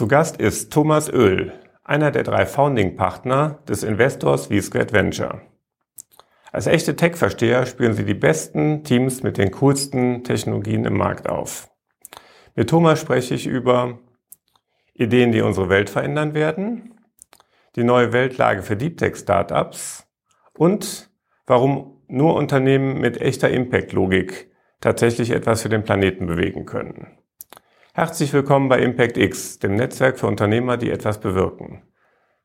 Zu Gast ist Thomas Oehl, einer der drei Founding-Partner des Investors V-Squared Venture. Als echte Tech-Versteher spüren sie die besten Teams mit den coolsten Technologien im Markt auf. Mit Thomas spreche ich über Ideen, die unsere Welt verändern werden, die neue Weltlage für Deep Tech Startups und warum nur Unternehmen mit echter Impact-Logik tatsächlich etwas für den Planeten bewegen können. Herzlich willkommen bei Impact X, dem Netzwerk für Unternehmer, die etwas bewirken.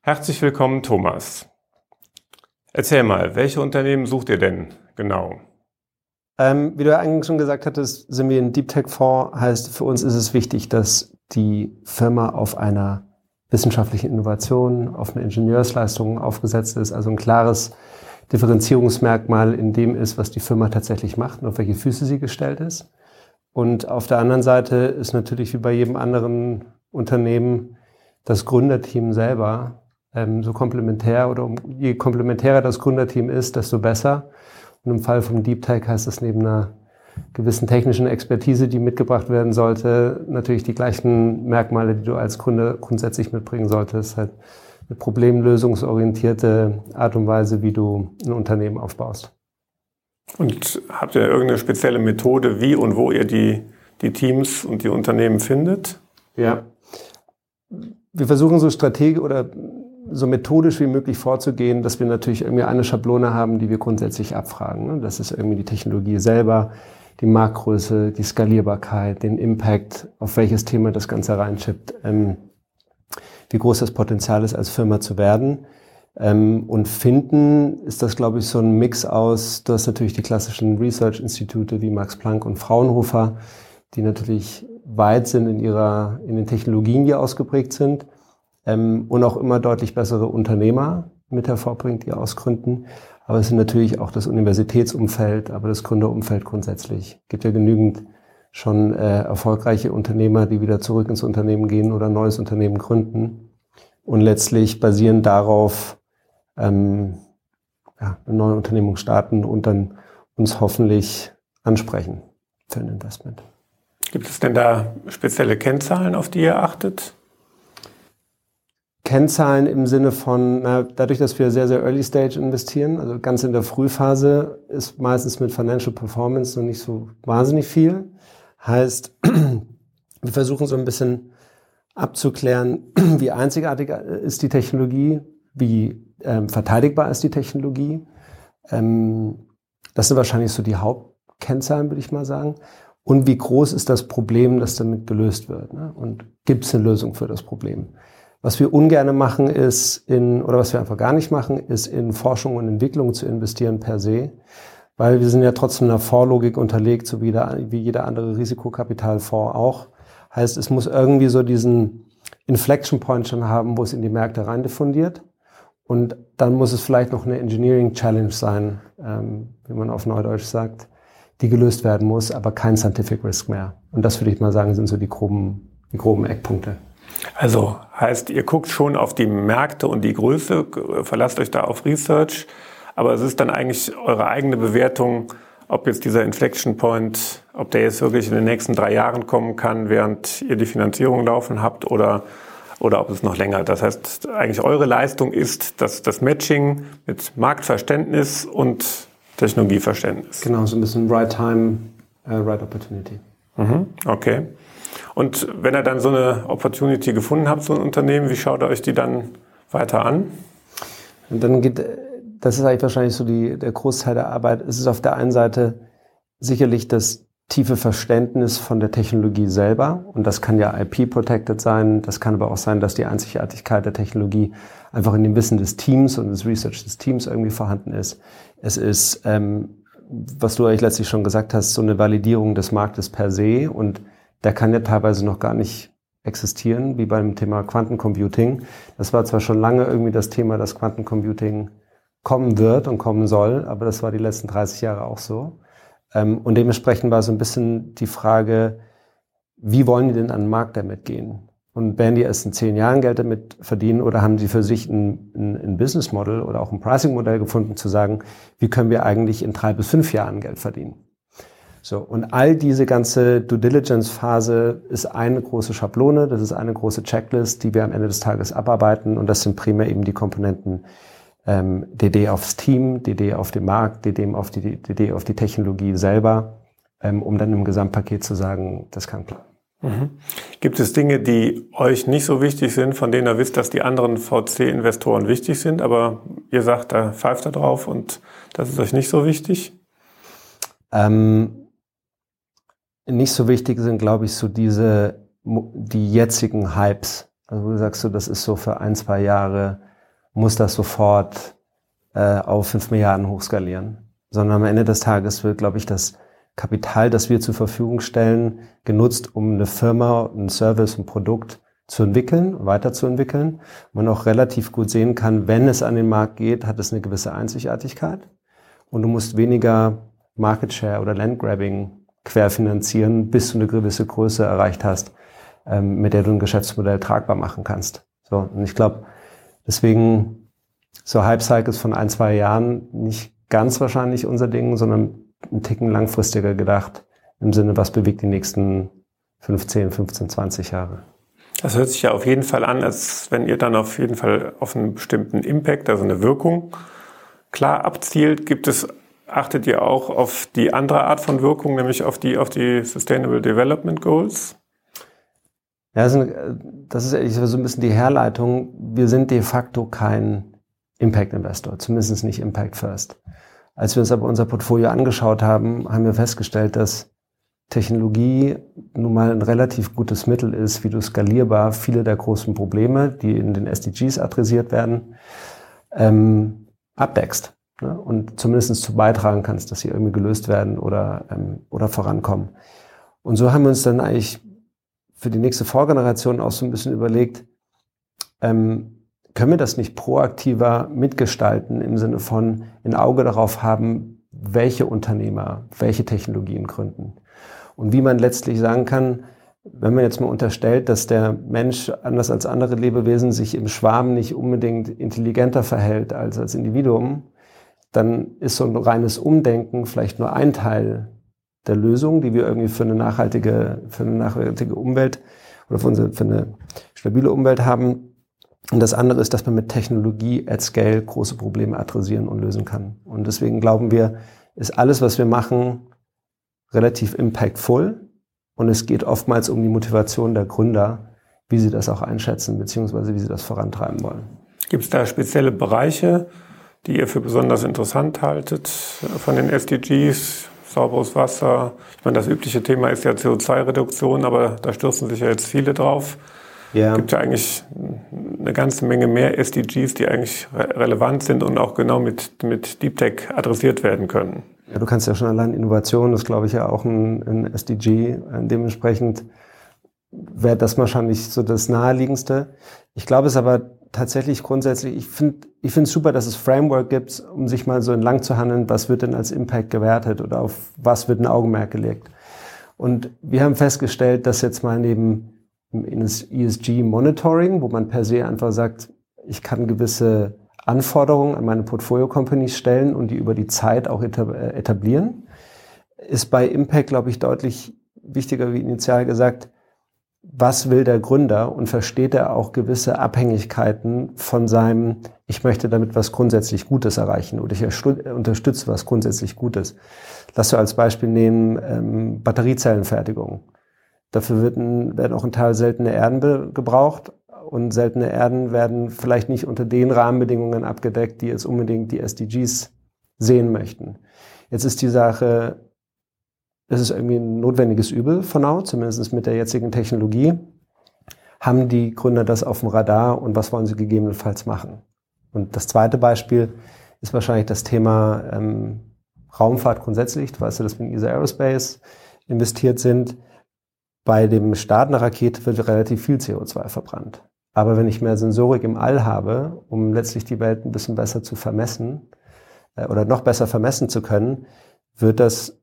Herzlich willkommen, Thomas. Erzähl mal, welche Unternehmen sucht ihr denn genau? Ähm, wie du ja eigentlich schon gesagt hattest, sind wir ein Deep Tech Fonds. Heißt, für uns ist es wichtig, dass die Firma auf einer wissenschaftlichen Innovation, auf eine Ingenieursleistung aufgesetzt ist, also ein klares Differenzierungsmerkmal in dem ist, was die Firma tatsächlich macht und auf welche Füße sie gestellt ist. Und auf der anderen Seite ist natürlich wie bei jedem anderen Unternehmen das Gründerteam selber ähm, so komplementär oder um, je komplementärer das Gründerteam ist, desto besser. Und im Fall vom Deep Tech heißt das neben einer gewissen technischen Expertise, die mitgebracht werden sollte, natürlich die gleichen Merkmale, die du als Gründer grundsätzlich mitbringen solltest. Halt eine problemlösungsorientierte Art und Weise, wie du ein Unternehmen aufbaust. Und habt ihr irgendeine spezielle Methode, wie und wo ihr die, die Teams und die Unternehmen findet? Ja. Wir versuchen so strategisch oder so methodisch wie möglich vorzugehen, dass wir natürlich irgendwie eine Schablone haben, die wir grundsätzlich abfragen. Ne? Das ist irgendwie die Technologie selber, die Marktgröße, die Skalierbarkeit, den Impact, auf welches Thema das Ganze reinschippt, ähm, wie groß das Potenzial ist, als Firma zu werden. Ähm, und finden ist das, glaube ich, so ein Mix aus, du hast natürlich die klassischen Research-Institute wie Max Planck und Fraunhofer, die natürlich weit sind in ihrer, in den Technologien, die ausgeprägt sind, ähm, und auch immer deutlich bessere Unternehmer mit hervorbringt, die ausgründen. Aber es sind natürlich auch das Universitätsumfeld, aber das Gründerumfeld grundsätzlich. Es gibt ja genügend schon äh, erfolgreiche Unternehmer, die wieder zurück ins Unternehmen gehen oder ein neues Unternehmen gründen. Und letztlich basierend darauf ähm, ja, eine neue Unternehmung starten und dann uns hoffentlich ansprechen für ein Investment. Gibt es denn da spezielle Kennzahlen, auf die ihr achtet? Kennzahlen im Sinne von, na, dadurch, dass wir sehr, sehr early stage investieren, also ganz in der Frühphase, ist meistens mit Financial Performance noch nicht so wahnsinnig viel. Heißt, wir versuchen so ein bisschen abzuklären, wie einzigartig ist die Technologie, wie ähm, verteidigbar ist die Technologie. Ähm, das sind wahrscheinlich so die Hauptkennzahlen, würde ich mal sagen. Und wie groß ist das Problem, das damit gelöst wird? Ne? Und gibt es eine Lösung für das Problem? Was wir ungern machen, ist in, oder was wir einfach gar nicht machen, ist in Forschung und Entwicklung zu investieren per se. Weil wir sind ja trotzdem einer Vorlogik unterlegt, so wie, der, wie jeder andere Risikokapitalfonds auch. Heißt, es muss irgendwie so diesen Inflection Point schon haben, wo es in die Märkte rein diffundiert. Und dann muss es vielleicht noch eine Engineering Challenge sein, ähm, wie man auf Neudeutsch sagt, die gelöst werden muss, aber kein Scientific Risk mehr. Und das würde ich mal sagen, sind so die groben, die groben Eckpunkte. Also heißt, ihr guckt schon auf die Märkte und die Größe, verlasst euch da auf Research, aber es ist dann eigentlich eure eigene Bewertung, ob jetzt dieser Inflection Point, ob der jetzt wirklich in den nächsten drei Jahren kommen kann, während ihr die Finanzierung laufen habt oder oder ob es noch länger. Das heißt, eigentlich eure Leistung ist dass das Matching mit Marktverständnis und Technologieverständnis. Genau, so ein bisschen Right Time, uh, Right Opportunity. Mhm, okay. Und wenn ihr dann so eine Opportunity gefunden habt, so ein Unternehmen, wie schaut ihr euch die dann weiter an? Und dann geht, das ist eigentlich wahrscheinlich so die, der Großteil der Arbeit. Es ist auf der einen Seite sicherlich das tiefe Verständnis von der Technologie selber. Und das kann ja IP-protected sein. Das kann aber auch sein, dass die Einzigartigkeit der Technologie einfach in dem Wissen des Teams und des Research des Teams irgendwie vorhanden ist. Es ist, ähm, was du eigentlich letztlich schon gesagt hast, so eine Validierung des Marktes per se. Und der kann ja teilweise noch gar nicht existieren, wie beim Thema Quantencomputing. Das war zwar schon lange irgendwie das Thema, dass Quantencomputing kommen wird und kommen soll, aber das war die letzten 30 Jahre auch so. Ähm, und dementsprechend war so ein bisschen die Frage, wie wollen die denn an den Markt damit gehen? Und werden die erst in zehn Jahren Geld damit verdienen oder haben sie für sich ein, ein, ein Business Model oder auch ein Pricing Modell gefunden, zu sagen, wie können wir eigentlich in drei bis fünf Jahren Geld verdienen? So, und all diese ganze Due Diligence-Phase ist eine große Schablone, das ist eine große Checklist, die wir am Ende des Tages abarbeiten und das sind primär eben die Komponenten ähm, DD aufs Team, DD auf den Markt, DD auf die, DD auf die Technologie selber, ähm, um dann im Gesamtpaket zu sagen, das kann klar. Mhm. Gibt es Dinge, die euch nicht so wichtig sind, von denen ihr wisst, dass die anderen VC-Investoren wichtig sind, aber ihr sagt, da pfeift er drauf und das ist euch nicht so wichtig? Ähm, nicht so wichtig sind, glaube ich, so diese, die jetzigen Hypes. Also du sagst so, das ist so für ein, zwei Jahre, muss das sofort äh, auf fünf Milliarden hochskalieren. Sondern am Ende des Tages wird, glaube ich, das Kapital, das wir zur Verfügung stellen, genutzt, um eine Firma, einen Service, ein Produkt zu entwickeln, weiterzuentwickeln. Man auch relativ gut sehen kann, wenn es an den Markt geht, hat es eine gewisse Einzigartigkeit. Und du musst weniger Market Share oder Landgrabbing querfinanzieren, bis du eine gewisse Größe erreicht hast, ähm, mit der du ein Geschäftsmodell tragbar machen kannst. So, und ich glaube, deswegen so Hype-Cycles von ein, zwei Jahren nicht ganz wahrscheinlich unser Ding, sondern einen Ticken langfristiger gedacht, im Sinne, was bewegt die nächsten 15, 15, 20 Jahre. Das hört sich ja auf jeden Fall an, als wenn ihr dann auf jeden Fall auf einen bestimmten Impact, also eine Wirkung, klar abzielt. Gibt es, achtet ihr auch auf die andere Art von Wirkung, nämlich auf die, auf die Sustainable Development Goals? Ja, das ist eigentlich so ein bisschen die Herleitung. Wir sind de facto kein Impact Investor, zumindest nicht Impact First. Als wir uns aber unser Portfolio angeschaut haben, haben wir festgestellt, dass Technologie nun mal ein relativ gutes Mittel ist, wie du skalierbar viele der großen Probleme, die in den SDGs adressiert werden, ähm, abdeckst. Ne? Und zumindest zu beitragen kannst, dass sie irgendwie gelöst werden oder, ähm, oder vorankommen. Und so haben wir uns dann eigentlich für die nächste Vorgeneration auch so ein bisschen überlegt, ähm, können wir das nicht proaktiver mitgestalten im Sinne von ein Auge darauf haben, welche Unternehmer, welche Technologien gründen? Und wie man letztlich sagen kann, wenn man jetzt mal unterstellt, dass der Mensch anders als andere Lebewesen sich im Schwarm nicht unbedingt intelligenter verhält als als Individuum, dann ist so ein reines Umdenken vielleicht nur ein Teil der Lösung, die wir irgendwie für eine nachhaltige, für eine nachhaltige Umwelt oder für, unsere, für eine stabile Umwelt haben. Und das andere ist, dass man mit Technologie at scale große Probleme adressieren und lösen kann. Und deswegen glauben wir, ist alles, was wir machen, relativ impactful. Und es geht oftmals um die Motivation der Gründer, wie sie das auch einschätzen, beziehungsweise wie sie das vorantreiben wollen. Gibt es da spezielle Bereiche, die ihr für besonders interessant haltet von den SDGs? Sauberes Wasser. Ich meine, das übliche Thema ist ja CO2-Reduktion, aber da stürzen sich ja jetzt viele drauf. Ja. Es gibt ja eigentlich eine ganze Menge mehr SDGs, die eigentlich relevant sind und auch genau mit, mit Deep Tech adressiert werden können. Ja, du kannst ja schon allein Innovation, das glaube ich ja auch ein, ein SDG. Dementsprechend wäre das wahrscheinlich so das naheliegendste. Ich glaube es aber tatsächlich grundsätzlich, ich finde ich es super, dass es Framework gibt, um sich mal so entlang zu handeln, was wird denn als Impact gewertet oder auf was wird ein Augenmerk gelegt. Und wir haben festgestellt, dass jetzt mal neben ESG-Monitoring, wo man per se einfach sagt, ich kann gewisse Anforderungen an meine Portfolio-Companies stellen und die über die Zeit auch äh, etablieren, ist bei Impact, glaube ich, deutlich wichtiger, wie initial gesagt, was will der Gründer und versteht er auch gewisse Abhängigkeiten von seinem, ich möchte damit was grundsätzlich Gutes erreichen oder ich unterstütze was grundsätzlich Gutes. Lass du als Beispiel nehmen ähm, Batteriezellenfertigung. Dafür wird ein, werden auch ein Teil seltene Erden gebraucht. Und seltene Erden werden vielleicht nicht unter den Rahmenbedingungen abgedeckt, die jetzt unbedingt die SDGs sehen möchten. Jetzt ist die Sache, es ist irgendwie ein notwendiges Übel von now, zumindest mit der jetzigen Technologie. Haben die Gründer das auf dem Radar und was wollen sie gegebenenfalls machen? Und das zweite Beispiel ist wahrscheinlich das Thema ähm, Raumfahrt grundsätzlich. Du weißt ja, dass wir in ESA Aerospace investiert sind. Bei dem Start einer Rakete wird relativ viel CO2 verbrannt. Aber wenn ich mehr Sensorik im All habe, um letztlich die Welt ein bisschen besser zu vermessen äh, oder noch besser vermessen zu können, wird das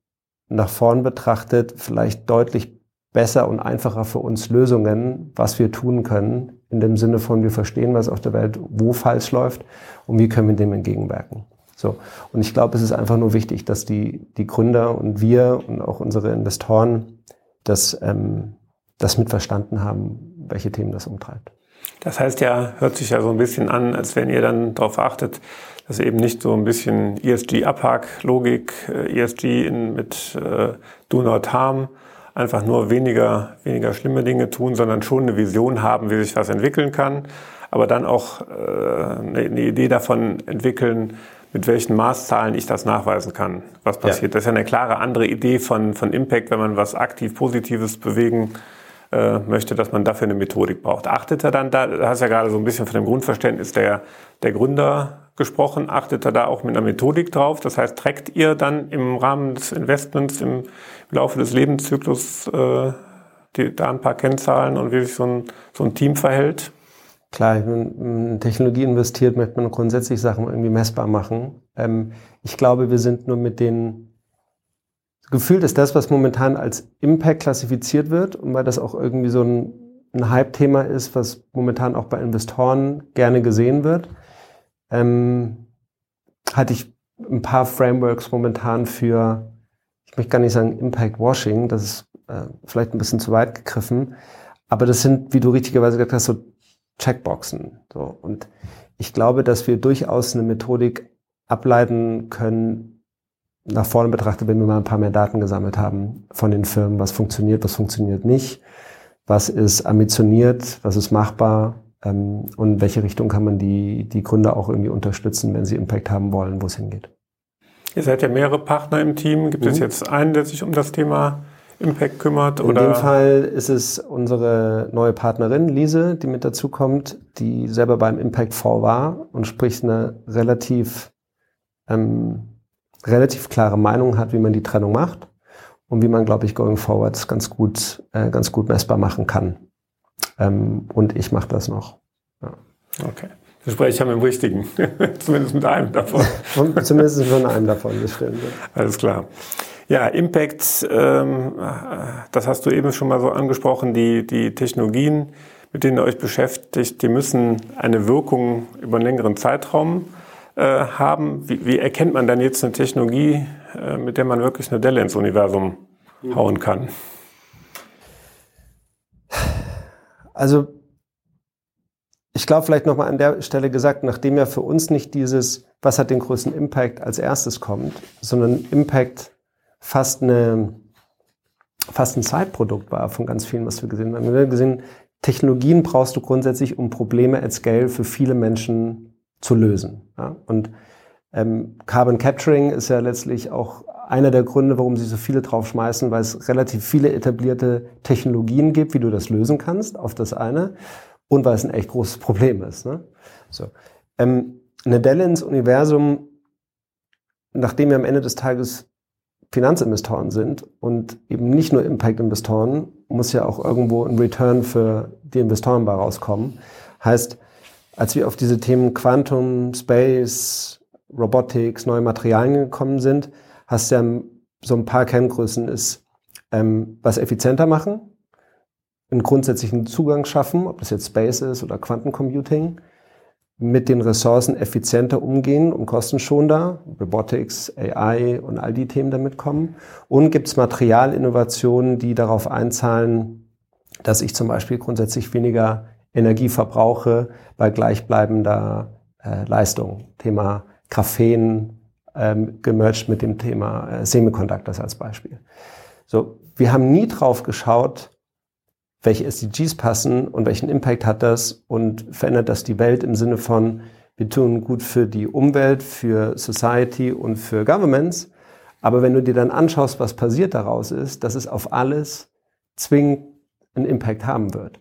nach vorn betrachtet vielleicht deutlich besser und einfacher für uns Lösungen, was wir tun können, in dem Sinne von, wir verstehen, was auf der Welt wo falsch läuft und wie können wir dem entgegenwirken. So. Und ich glaube, es ist einfach nur wichtig, dass die, die Gründer und wir und auch unsere Investoren das, ähm, das mitverstanden haben, welche Themen das umtreibt. Das heißt ja, hört sich ja so ein bisschen an, als wenn ihr dann darauf achtet, dass eben nicht so ein bisschen ESG-Abhack-Logik, äh, ESG in, mit äh, Do Not Harm, einfach nur weniger, weniger schlimme Dinge tun, sondern schon eine Vision haben, wie sich was entwickeln kann, aber dann auch äh, eine, eine Idee davon entwickeln, mit welchen Maßzahlen ich das nachweisen kann, was passiert. Ja. Das ist ja eine klare andere Idee von, von Impact, wenn man was aktiv Positives bewegen äh, möchte, dass man dafür eine Methodik braucht. Achtet er dann da, du hast ja gerade so ein bisschen von dem Grundverständnis der, der Gründer gesprochen, achtet er da auch mit einer Methodik drauf? Das heißt, trägt ihr dann im Rahmen des Investments im, Laufe des Lebenszyklus äh, die, da ein paar Kennzahlen und wie sich so ein, so ein Team verhält? Klar, wenn man in Technologie investiert, möchte man grundsätzlich Sachen irgendwie messbar machen. Ähm, ich glaube, wir sind nur mit den gefühlt ist das, was momentan als Impact klassifiziert wird und weil das auch irgendwie so ein, ein Hype-Thema ist, was momentan auch bei Investoren gerne gesehen wird, ähm, hatte ich ein paar Frameworks momentan für, ich möchte gar nicht sagen Impact Washing, das ist äh, vielleicht ein bisschen zu weit gegriffen, aber das sind, wie du richtigerweise gesagt hast, so Checkboxen. So. Und ich glaube, dass wir durchaus eine Methodik ableiten können, nach vorne betrachtet, wenn wir mal ein paar mehr Daten gesammelt haben von den Firmen, was funktioniert, was funktioniert nicht, was ist ambitioniert, was ist machbar und in welche Richtung kann man die, die Gründer auch irgendwie unterstützen, wenn sie Impact haben wollen, wo es hingeht. Ihr seid ja mehrere Partner im Team. Gibt mhm. es jetzt einen, der sich um das Thema Impact kümmert? In oder? dem Fall ist es unsere neue Partnerin Lise, die mit dazu kommt, die selber beim Impact Fonds war und spricht eine relativ ähm, relativ klare Meinung hat, wie man die Trennung macht und wie man, glaube ich, going forward ganz gut, äh, ganz gut messbar machen kann. Ähm, und ich mache das noch. Ja. Okay. Das spreche ich ja mit dem Richtigen. Zumindest mit einem davon. Zumindest mit einem davon, das stimmt. Alles klar. Ja, Impact, ähm, das hast du eben schon mal so angesprochen, die, die Technologien, mit denen ihr euch beschäftigt, die müssen eine Wirkung über einen längeren Zeitraum äh, haben. Wie, wie, erkennt man dann jetzt eine Technologie, äh, mit der man wirklich eine Delle ins Universum mhm. hauen kann? Also ich glaube vielleicht nochmal an der Stelle gesagt, nachdem ja für uns nicht dieses, was hat den größten Impact als erstes kommt, sondern Impact fast eine fast ein Zeitprodukt war von ganz vielen, was wir gesehen haben. Wir haben gesehen, Technologien brauchst du grundsätzlich, um Probleme at Scale für viele Menschen zu lösen. Ja? Und ähm, Carbon Capturing ist ja letztlich auch einer der Gründe, warum sie so viele drauf schmeißen, weil es relativ viele etablierte Technologien gibt, wie du das lösen kannst, auf das eine, und weil es ein echt großes Problem ist. Ne? So. Ähm, eine Delle ins Universum, nachdem wir am Ende des Tages Finanzinvestoren sind und eben nicht nur Impact-Investoren, muss ja auch irgendwo ein Return für die Investoren bei rauskommen. Heißt, als wir auf diese Themen Quantum, Space, Robotics, neue Materialien gekommen sind, hast du ja so ein paar Kenngrößen ist, ähm, was effizienter machen, einen grundsätzlichen Zugang schaffen, ob das jetzt Space ist oder Quantencomputing, mit den Ressourcen effizienter umgehen und kostenschonender, Robotics, AI und all die Themen damit kommen. Und gibt es Materialinnovationen, die darauf einzahlen, dass ich zum Beispiel grundsätzlich weniger Energie verbrauche bei gleichbleibender äh, Leistung. Thema Graphen ähm, gemerged mit dem Thema äh, Semiconductors als Beispiel. So, wir haben nie drauf geschaut, welche SDGs passen und welchen Impact hat das und verändert das die Welt im Sinne von, wir tun gut für die Umwelt, für Society und für Governments. Aber wenn du dir dann anschaust, was passiert daraus ist, dass es auf alles zwingend einen Impact haben wird.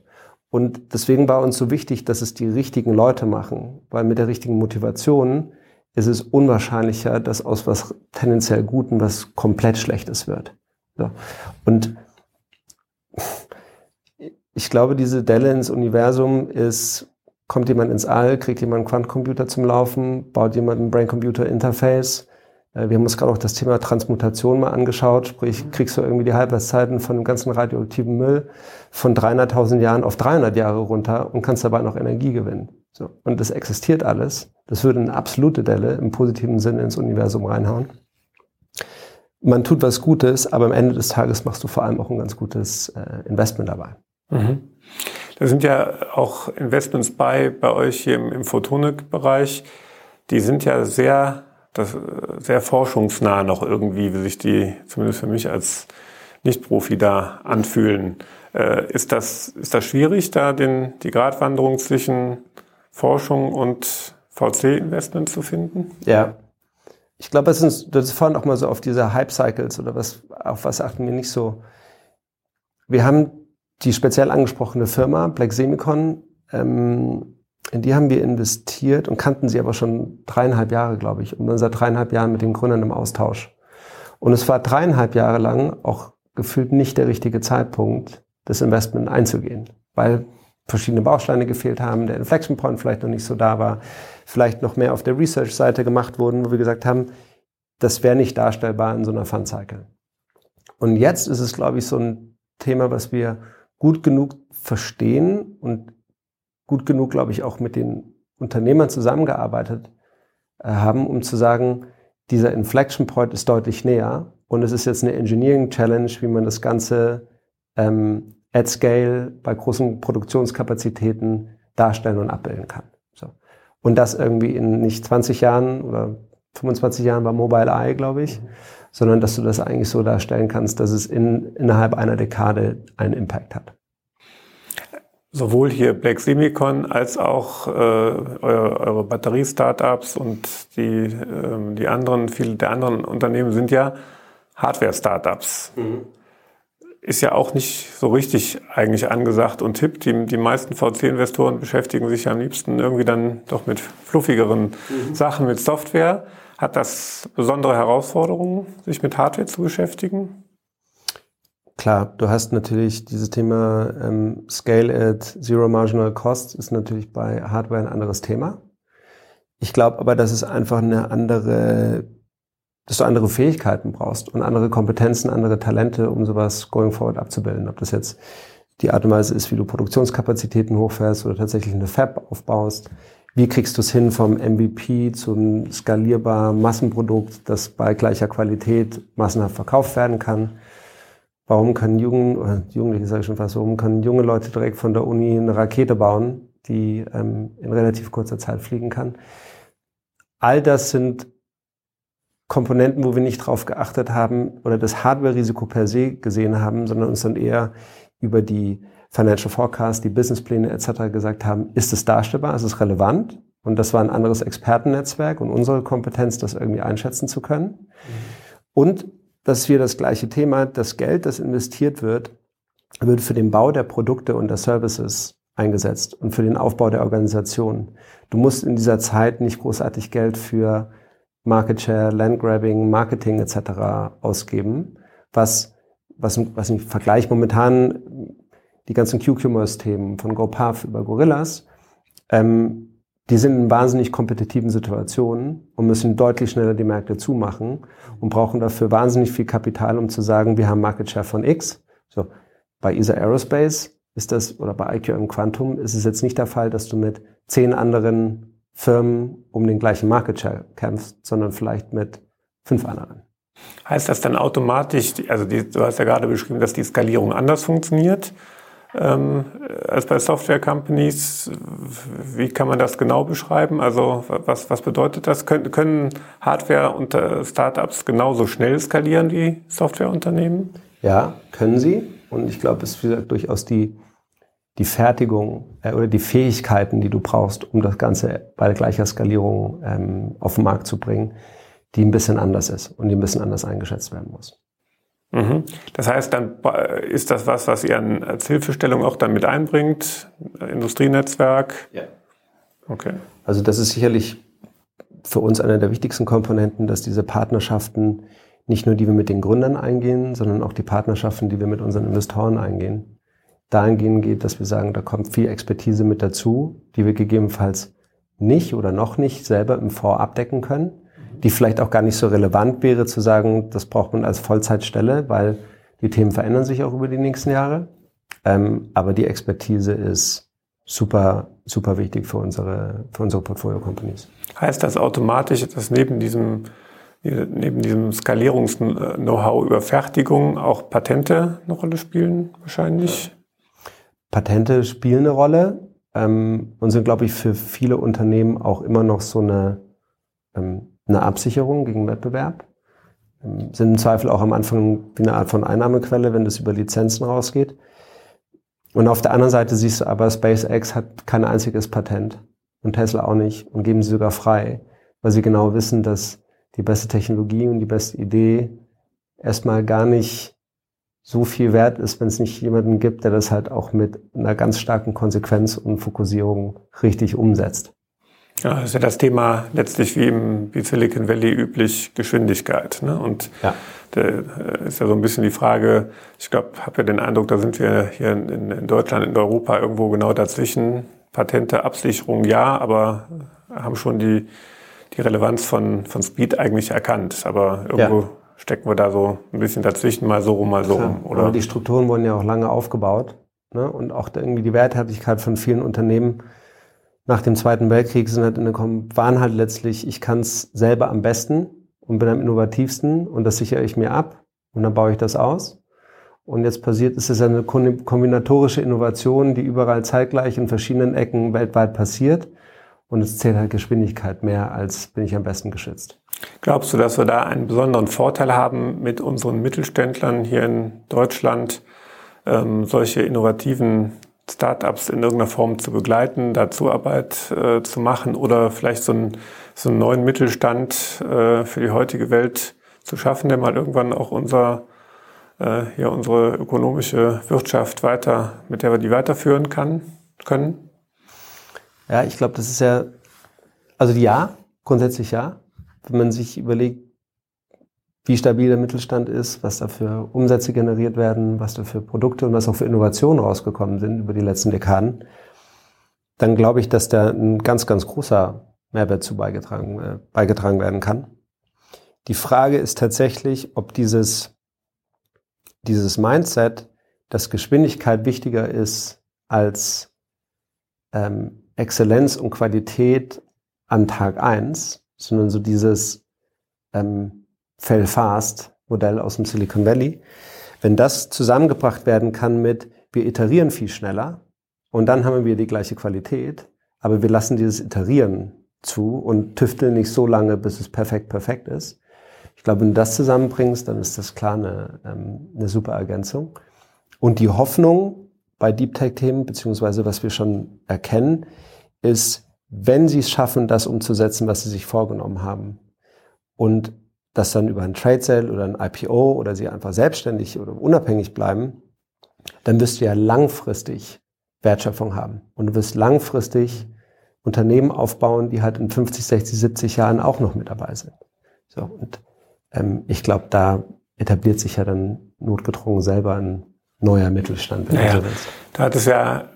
Und deswegen war uns so wichtig, dass es die richtigen Leute machen, weil mit der richtigen Motivation ist es unwahrscheinlicher, dass aus was tendenziell Guten was komplett Schlechtes wird. So. Und ich glaube, diese Delle ins Universum ist, kommt jemand ins All, kriegt jemand einen Quantencomputer zum Laufen, baut jemand ein Brain-Computer-Interface äh, wir haben uns gerade auch das Thema Transmutation mal angeschaut, sprich kriegst du irgendwie die Halbwertszeiten von dem ganzen radioaktiven Müll von 300.000 Jahren auf 300 Jahre runter und kannst dabei noch Energie gewinnen. So. Und das existiert alles. Das würde eine absolute Delle im positiven Sinne ins Universum reinhauen. Man tut was Gutes, aber am Ende des Tages machst du vor allem auch ein ganz gutes äh, Investment dabei. Mhm. Da sind ja auch Investments bei, bei euch hier im, im Photonik-Bereich. Die sind ja sehr, das, sehr forschungsnah noch irgendwie, wie sich die, zumindest für mich als Nicht-Profi da anfühlen. Äh, ist, das, ist das schwierig, da den, die Gratwanderung zwischen Forschung und VC-Investment zu finden? Ja. Ich glaube, das ist, das ist vorhin auch mal so auf diese Hype-Cycles oder was, auf was achten wir nicht so. Wir haben die speziell angesprochene Firma, Black Semicon, ähm, in die haben wir investiert und kannten sie aber schon dreieinhalb Jahre, glaube ich, und dann seit dreieinhalb Jahren mit den Gründern im Austausch. Und es war dreieinhalb Jahre lang auch gefühlt nicht der richtige Zeitpunkt, das Investment einzugehen, weil verschiedene Bausteine gefehlt haben, der Inflection Point vielleicht noch nicht so da war, vielleicht noch mehr auf der Research-Seite gemacht wurden, wo wir gesagt haben, das wäre nicht darstellbar in so einer Fund-Cycle. Und jetzt ist es, glaube ich, so ein Thema, was wir gut genug verstehen und gut genug, glaube ich, auch mit den Unternehmern zusammengearbeitet äh, haben, um zu sagen, dieser Inflection Point ist deutlich näher und es ist jetzt eine Engineering Challenge, wie man das Ganze ähm, at scale bei großen Produktionskapazitäten darstellen und abbilden kann. So. Und das irgendwie in nicht 20 Jahren oder 25 Jahren bei Mobile Eye, glaube ich, mhm. sondern dass du das eigentlich so darstellen kannst, dass es in, innerhalb einer Dekade einen Impact hat. Sowohl hier Black Semicon als auch äh, eure, eure Batterie-Startups und die, äh, die anderen, viele der anderen Unternehmen sind ja Hardware-Startups. Mhm. Ist ja auch nicht so richtig eigentlich angesagt und tippt. Die, die meisten VC-Investoren beschäftigen sich ja am liebsten irgendwie dann doch mit fluffigeren mhm. Sachen, mit Software. Hat das besondere Herausforderungen, sich mit Hardware zu beschäftigen? Klar, du hast natürlich dieses Thema ähm, Scale at Zero Marginal Cost ist natürlich bei Hardware ein anderes Thema. Ich glaube aber, dass es einfach eine andere, dass du andere Fähigkeiten brauchst und andere Kompetenzen, andere Talente, um sowas going forward abzubilden. Ob das jetzt die Art und Weise ist, wie du Produktionskapazitäten hochfährst oder tatsächlich eine Fab aufbaust. Wie kriegst du es hin vom MVP zum skalierbaren Massenprodukt, das bei gleicher Qualität massenhaft verkauft werden kann? Warum können Jungen, Jugendliche sage ich schon fast, warum können junge Leute direkt von der Uni eine Rakete bauen, die ähm, in relativ kurzer Zeit fliegen kann? All das sind Komponenten, wo wir nicht drauf geachtet haben oder das Hardware-Risiko per se gesehen haben, sondern uns dann eher über die Financial Forecast, die Businesspläne etc. gesagt haben, ist es darstellbar, ist es relevant? Und das war ein anderes Expertennetzwerk und unsere Kompetenz, das irgendwie einschätzen zu können. Mhm. Und das ist wieder das gleiche Thema. Das Geld, das investiert wird, wird für den Bau der Produkte und der Services eingesetzt und für den Aufbau der Organisation. Du musst in dieser Zeit nicht großartig Geld für Market Share, Landgrabbing, Marketing etc. ausgeben, was, was, was im Vergleich momentan die ganzen Q-Commerce-Themen von GoPath über Gorillas ähm, die sind in wahnsinnig kompetitiven Situationen und müssen deutlich schneller die Märkte zumachen und brauchen dafür wahnsinnig viel Kapital, um zu sagen, wir haben Market Share von X. So, bei ESA Aerospace ist das, oder bei IQM Quantum ist es jetzt nicht der Fall, dass du mit zehn anderen Firmen um den gleichen Market Share kämpfst, sondern vielleicht mit fünf anderen. Heißt das dann automatisch, also die, du hast ja gerade beschrieben, dass die Skalierung anders funktioniert? ähm, als bei Software Companies. Wie kann man das genau beschreiben? Also was, was bedeutet das? Können, können Hardware- und Startups genauso schnell skalieren wie Softwareunternehmen? Ja, können sie. Und ich glaube, es ist gesagt, durchaus die, die Fertigung äh, oder die Fähigkeiten, die du brauchst, um das Ganze bei gleicher Skalierung ähm, auf den Markt zu bringen, die ein bisschen anders ist und die ein bisschen anders eingeschätzt werden muss. Mhm. Das heißt, dann ist das was, was ihr als Hilfestellung auch dann mit einbringt, Industrienetzwerk? Ja. Okay. Also das ist sicherlich für uns eine der wichtigsten Komponenten, dass diese Partnerschaften nicht nur die wir mit den Gründern eingehen, sondern auch die Partnerschaften, die wir mit unseren Investoren eingehen, dahingehend geht, dass wir sagen, da kommt viel Expertise mit dazu, die wir gegebenenfalls nicht oder noch nicht selber im Fonds abdecken können die vielleicht auch gar nicht so relevant wäre zu sagen, das braucht man als Vollzeitstelle, weil die Themen verändern sich auch über die nächsten Jahre. Ähm, aber die Expertise ist super, super wichtig für unsere, für unsere Portfolio-Companies. Heißt das automatisch, dass neben diesem, neben diesem Skalierungs-Know-how über Fertigung auch Patente eine Rolle spielen wahrscheinlich? Patente spielen eine Rolle ähm, und sind, glaube ich, für viele Unternehmen auch immer noch so eine, ähm, eine Absicherung gegen Wettbewerb. Ähm, sind im Zweifel auch am Anfang wie eine Art von Einnahmequelle, wenn das über Lizenzen rausgeht. Und auf der anderen Seite siehst du aber, SpaceX hat kein einziges Patent und Tesla auch nicht und geben sie sogar frei, weil sie genau wissen, dass die beste Technologie und die beste Idee erstmal gar nicht so viel wert ist, wenn es nicht jemanden gibt, der das halt auch mit einer ganz starken Konsequenz und Fokussierung richtig umsetzt. Ja, das ist ja das Thema letztlich wie im Silicon Valley üblich Geschwindigkeit. Ne? Und ja. da ist ja so ein bisschen die Frage, ich glaube, habe ja den Eindruck, da sind wir hier in, in, Deutschland, in Europa irgendwo genau dazwischen. Patente, Absicherung ja, aber haben schon die, die Relevanz von, von Speed eigentlich erkannt. Aber irgendwo ja. Stecken wir da so ein bisschen dazwischen, mal so rum, mal so rum. Oder? Aber die Strukturen wurden ja auch lange aufgebaut. Ne? Und auch irgendwie die Werthaltigkeit von vielen Unternehmen nach dem Zweiten Weltkrieg sind halt gekommen, waren halt letztlich, ich kann es selber am besten und bin am innovativsten und das sichere ich mir ab und dann baue ich das aus. Und jetzt passiert, ist es eine kombinatorische Innovation, die überall zeitgleich in verschiedenen Ecken weltweit passiert. Und es zählt halt Geschwindigkeit mehr, als bin ich am besten geschützt. Glaubst du, dass wir da einen besonderen Vorteil haben mit unseren Mittelständlern hier in Deutschland, ähm, solche innovativen Startups in irgendeiner Form zu begleiten, da Zuarbeit äh, zu machen oder vielleicht so, ein, so einen neuen Mittelstand äh, für die heutige Welt zu schaffen, der mal irgendwann auch unser, äh, ja, unsere ökonomische Wirtschaft weiter, mit der wir die weiterführen kann, können? Ja, ich glaube, das ist ja, also ja, grundsätzlich ja. Wenn man sich überlegt, wie stabil der Mittelstand ist, was da für Umsätze generiert werden, was da für Produkte und was auch für Innovationen rausgekommen sind über die letzten Dekaden, dann glaube ich, dass da ein ganz, ganz großer Mehrwert zu beigetragen, äh, beigetragen werden kann. Die Frage ist tatsächlich, ob dieses, dieses Mindset, dass Geschwindigkeit wichtiger ist als ähm, Exzellenz und Qualität an Tag eins, sondern so dieses ähm, Fail-Fast-Modell aus dem Silicon Valley. Wenn das zusammengebracht werden kann mit, wir iterieren viel schneller und dann haben wir die gleiche Qualität, aber wir lassen dieses Iterieren zu und tüfteln nicht so lange, bis es perfekt perfekt ist. Ich glaube, wenn du das zusammenbringst, dann ist das klar eine, ähm, eine super Ergänzung. Und die Hoffnung bei Deep Tech-Themen, beziehungsweise was wir schon erkennen, ist, wenn sie es schaffen, das umzusetzen, was sie sich vorgenommen haben und das dann über ein Trade Sale oder ein IPO oder sie einfach selbstständig oder unabhängig bleiben, dann wirst du ja langfristig Wertschöpfung haben. Und du wirst langfristig Unternehmen aufbauen, die halt in 50, 60, 70 Jahren auch noch mit dabei sind. So, und ähm, ich glaube, da etabliert sich ja dann notgedrungen selber ein neuer Mittelstand, wenn naja, du so willst. Da hat es ja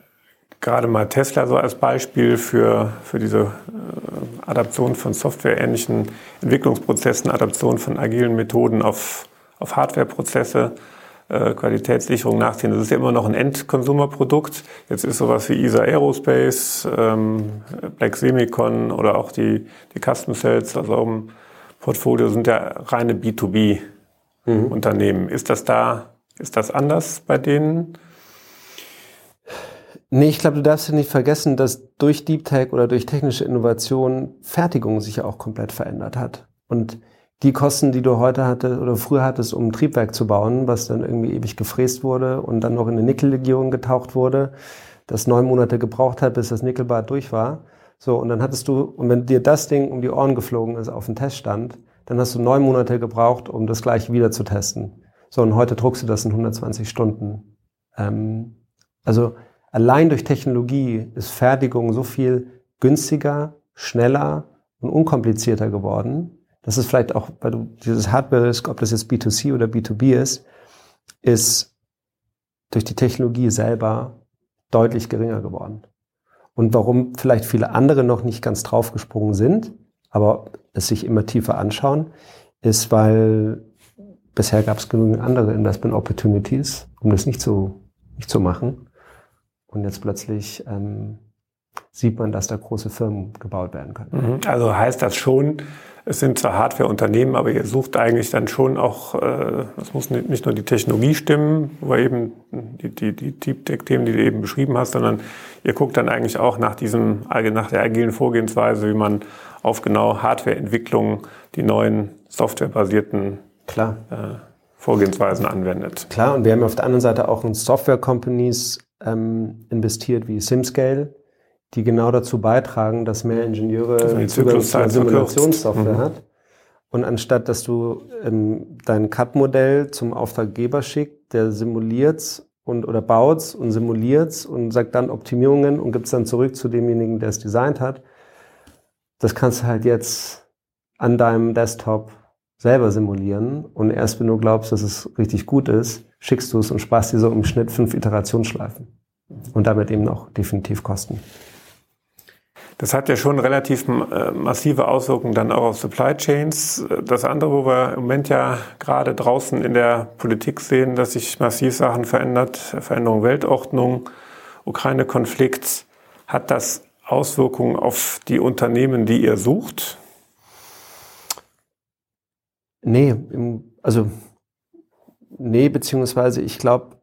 gerade mal Tesla so als Beispiel für, für diese äh, Adaption von softwareähnlichen Entwicklungsprozessen, Adaption von agilen Methoden auf, auf Hardwareprozesse, äh, Qualitätssicherung nachziehen. Das ist ja immer noch ein Endkonsumerprodukt. Jetzt ist sowas wie ESA Aerospace, ähm, Black Semicon oder auch die, die Custom Cells, also im Portfolio sind ja reine B2B-Unternehmen. Mhm. Ist das da, ist das anders bei denen? Nee, ich glaube, du darfst ja nicht vergessen, dass durch Deep Tech oder durch technische Innovation Fertigung sich ja auch komplett verändert hat. Und die Kosten, die du heute hattest oder früher hattest, um ein Triebwerk zu bauen, was dann irgendwie ewig gefräst wurde und dann noch in eine Nickellegierung getaucht wurde, das neun Monate gebraucht hat, bis das Nickelbad durch war. So, und dann hattest du, und wenn dir das Ding um die Ohren geflogen ist auf dem Teststand, dann hast du neun Monate gebraucht, um das gleiche wieder zu testen. So, und heute druckst du das in 120 Stunden. Ähm, also Allein durch Technologie ist Fertigung so viel günstiger, schneller und unkomplizierter geworden. Das ist vielleicht auch, weil du dieses Hardware ist, ob das jetzt B2C oder B2B ist, ist durch die Technologie selber deutlich geringer geworden. Und warum vielleicht viele andere noch nicht ganz draufgesprungen sind, aber es sich immer tiefer anschauen, ist, weil bisher gab es genügend andere Investment Opportunities, um das nicht zu, nicht zu machen. Und jetzt plötzlich ähm, sieht man, dass da große Firmen gebaut werden können. Mhm. Also heißt das schon, es sind zwar Hardware-Unternehmen, aber ihr sucht eigentlich dann schon auch, äh, es muss nicht nur die Technologie stimmen, wo eben die, die, die Deep Tech-Themen, die du eben beschrieben hast, sondern ihr guckt dann eigentlich auch nach diesem, nach der agilen Vorgehensweise, wie man auf genau Hardware-Entwicklung die neuen softwarebasierten Klar. Äh, Vorgehensweisen anwendet. Klar, und wir haben auf der anderen Seite auch in Software-Companies ähm, investiert wie SimScale, die genau dazu beitragen, dass mehr Ingenieure also Zugang zu Simulationssoftware mhm. hat. Und anstatt, dass du ähm, dein CAD-Modell zum Auftraggeber schickt, der simuliert's und oder baut's und simuliert's und sagt dann Optimierungen und gibt's dann zurück zu demjenigen, der es designt hat. Das kannst du halt jetzt an deinem Desktop selber simulieren und erst wenn du glaubst, dass es richtig gut ist, schickst du es und sparst dir so im Schnitt fünf Iterationsschleifen und damit eben auch definitiv Kosten. Das hat ja schon relativ äh, massive Auswirkungen dann auch auf Supply Chains. Das andere, wo wir im Moment ja gerade draußen in der Politik sehen, dass sich massiv Sachen verändert, Veränderung Weltordnung, Ukraine-Konflikt, hat das Auswirkungen auf die Unternehmen, die ihr sucht? Nee, also nee, beziehungsweise ich glaube,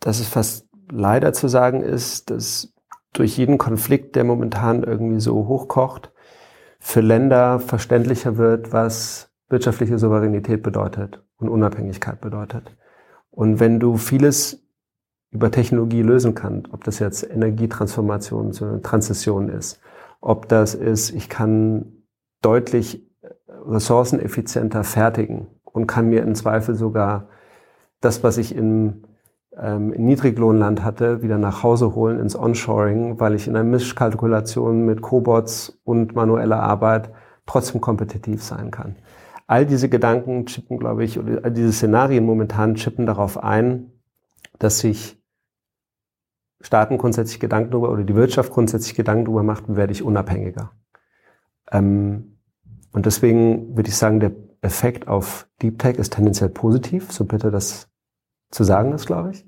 dass es fast leider zu sagen ist, dass durch jeden Konflikt, der momentan irgendwie so hochkocht, für Länder verständlicher wird, was wirtschaftliche Souveränität bedeutet und Unabhängigkeit bedeutet. Und wenn du vieles über Technologie lösen kannst, ob das jetzt Energietransformation zu einer Transition ist, ob das ist, ich kann deutlich ressourceneffizienter fertigen und kann mir im Zweifel sogar das, was ich in ähm, Niedriglohnland hatte, wieder nach Hause holen ins Onshoring, weil ich in einer Mischkalkulation mit Cobots und manueller Arbeit trotzdem kompetitiv sein kann. All diese Gedanken chippen, glaube ich, oder all diese Szenarien momentan chippen darauf ein, dass sich Staaten grundsätzlich Gedanken darüber oder die Wirtschaft grundsätzlich Gedanken darüber macht, werde ich unabhängiger. Ähm, und deswegen würde ich sagen, der Effekt auf Deep Tech ist tendenziell positiv, so bitte das zu sagen ist, glaube ich.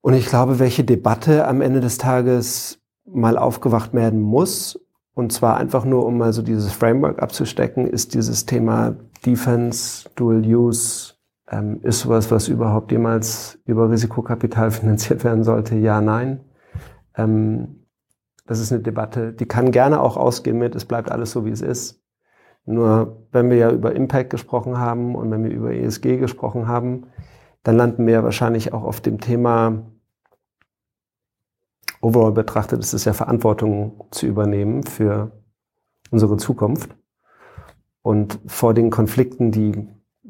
Und ich glaube, welche Debatte am Ende des Tages mal aufgewacht werden muss, und zwar einfach nur, um mal so dieses Framework abzustecken, ist dieses Thema Defense, Dual Use, ähm, ist sowas, was überhaupt jemals über Risikokapital finanziert werden sollte? Ja, nein. Ähm, das ist eine Debatte, die kann gerne auch ausgehen mit, es bleibt alles so, wie es ist. Nur wenn wir ja über Impact gesprochen haben und wenn wir über ESG gesprochen haben, dann landen wir ja wahrscheinlich auch auf dem Thema, overall betrachtet ist es ja Verantwortung zu übernehmen für unsere Zukunft. Und vor den Konflikten, die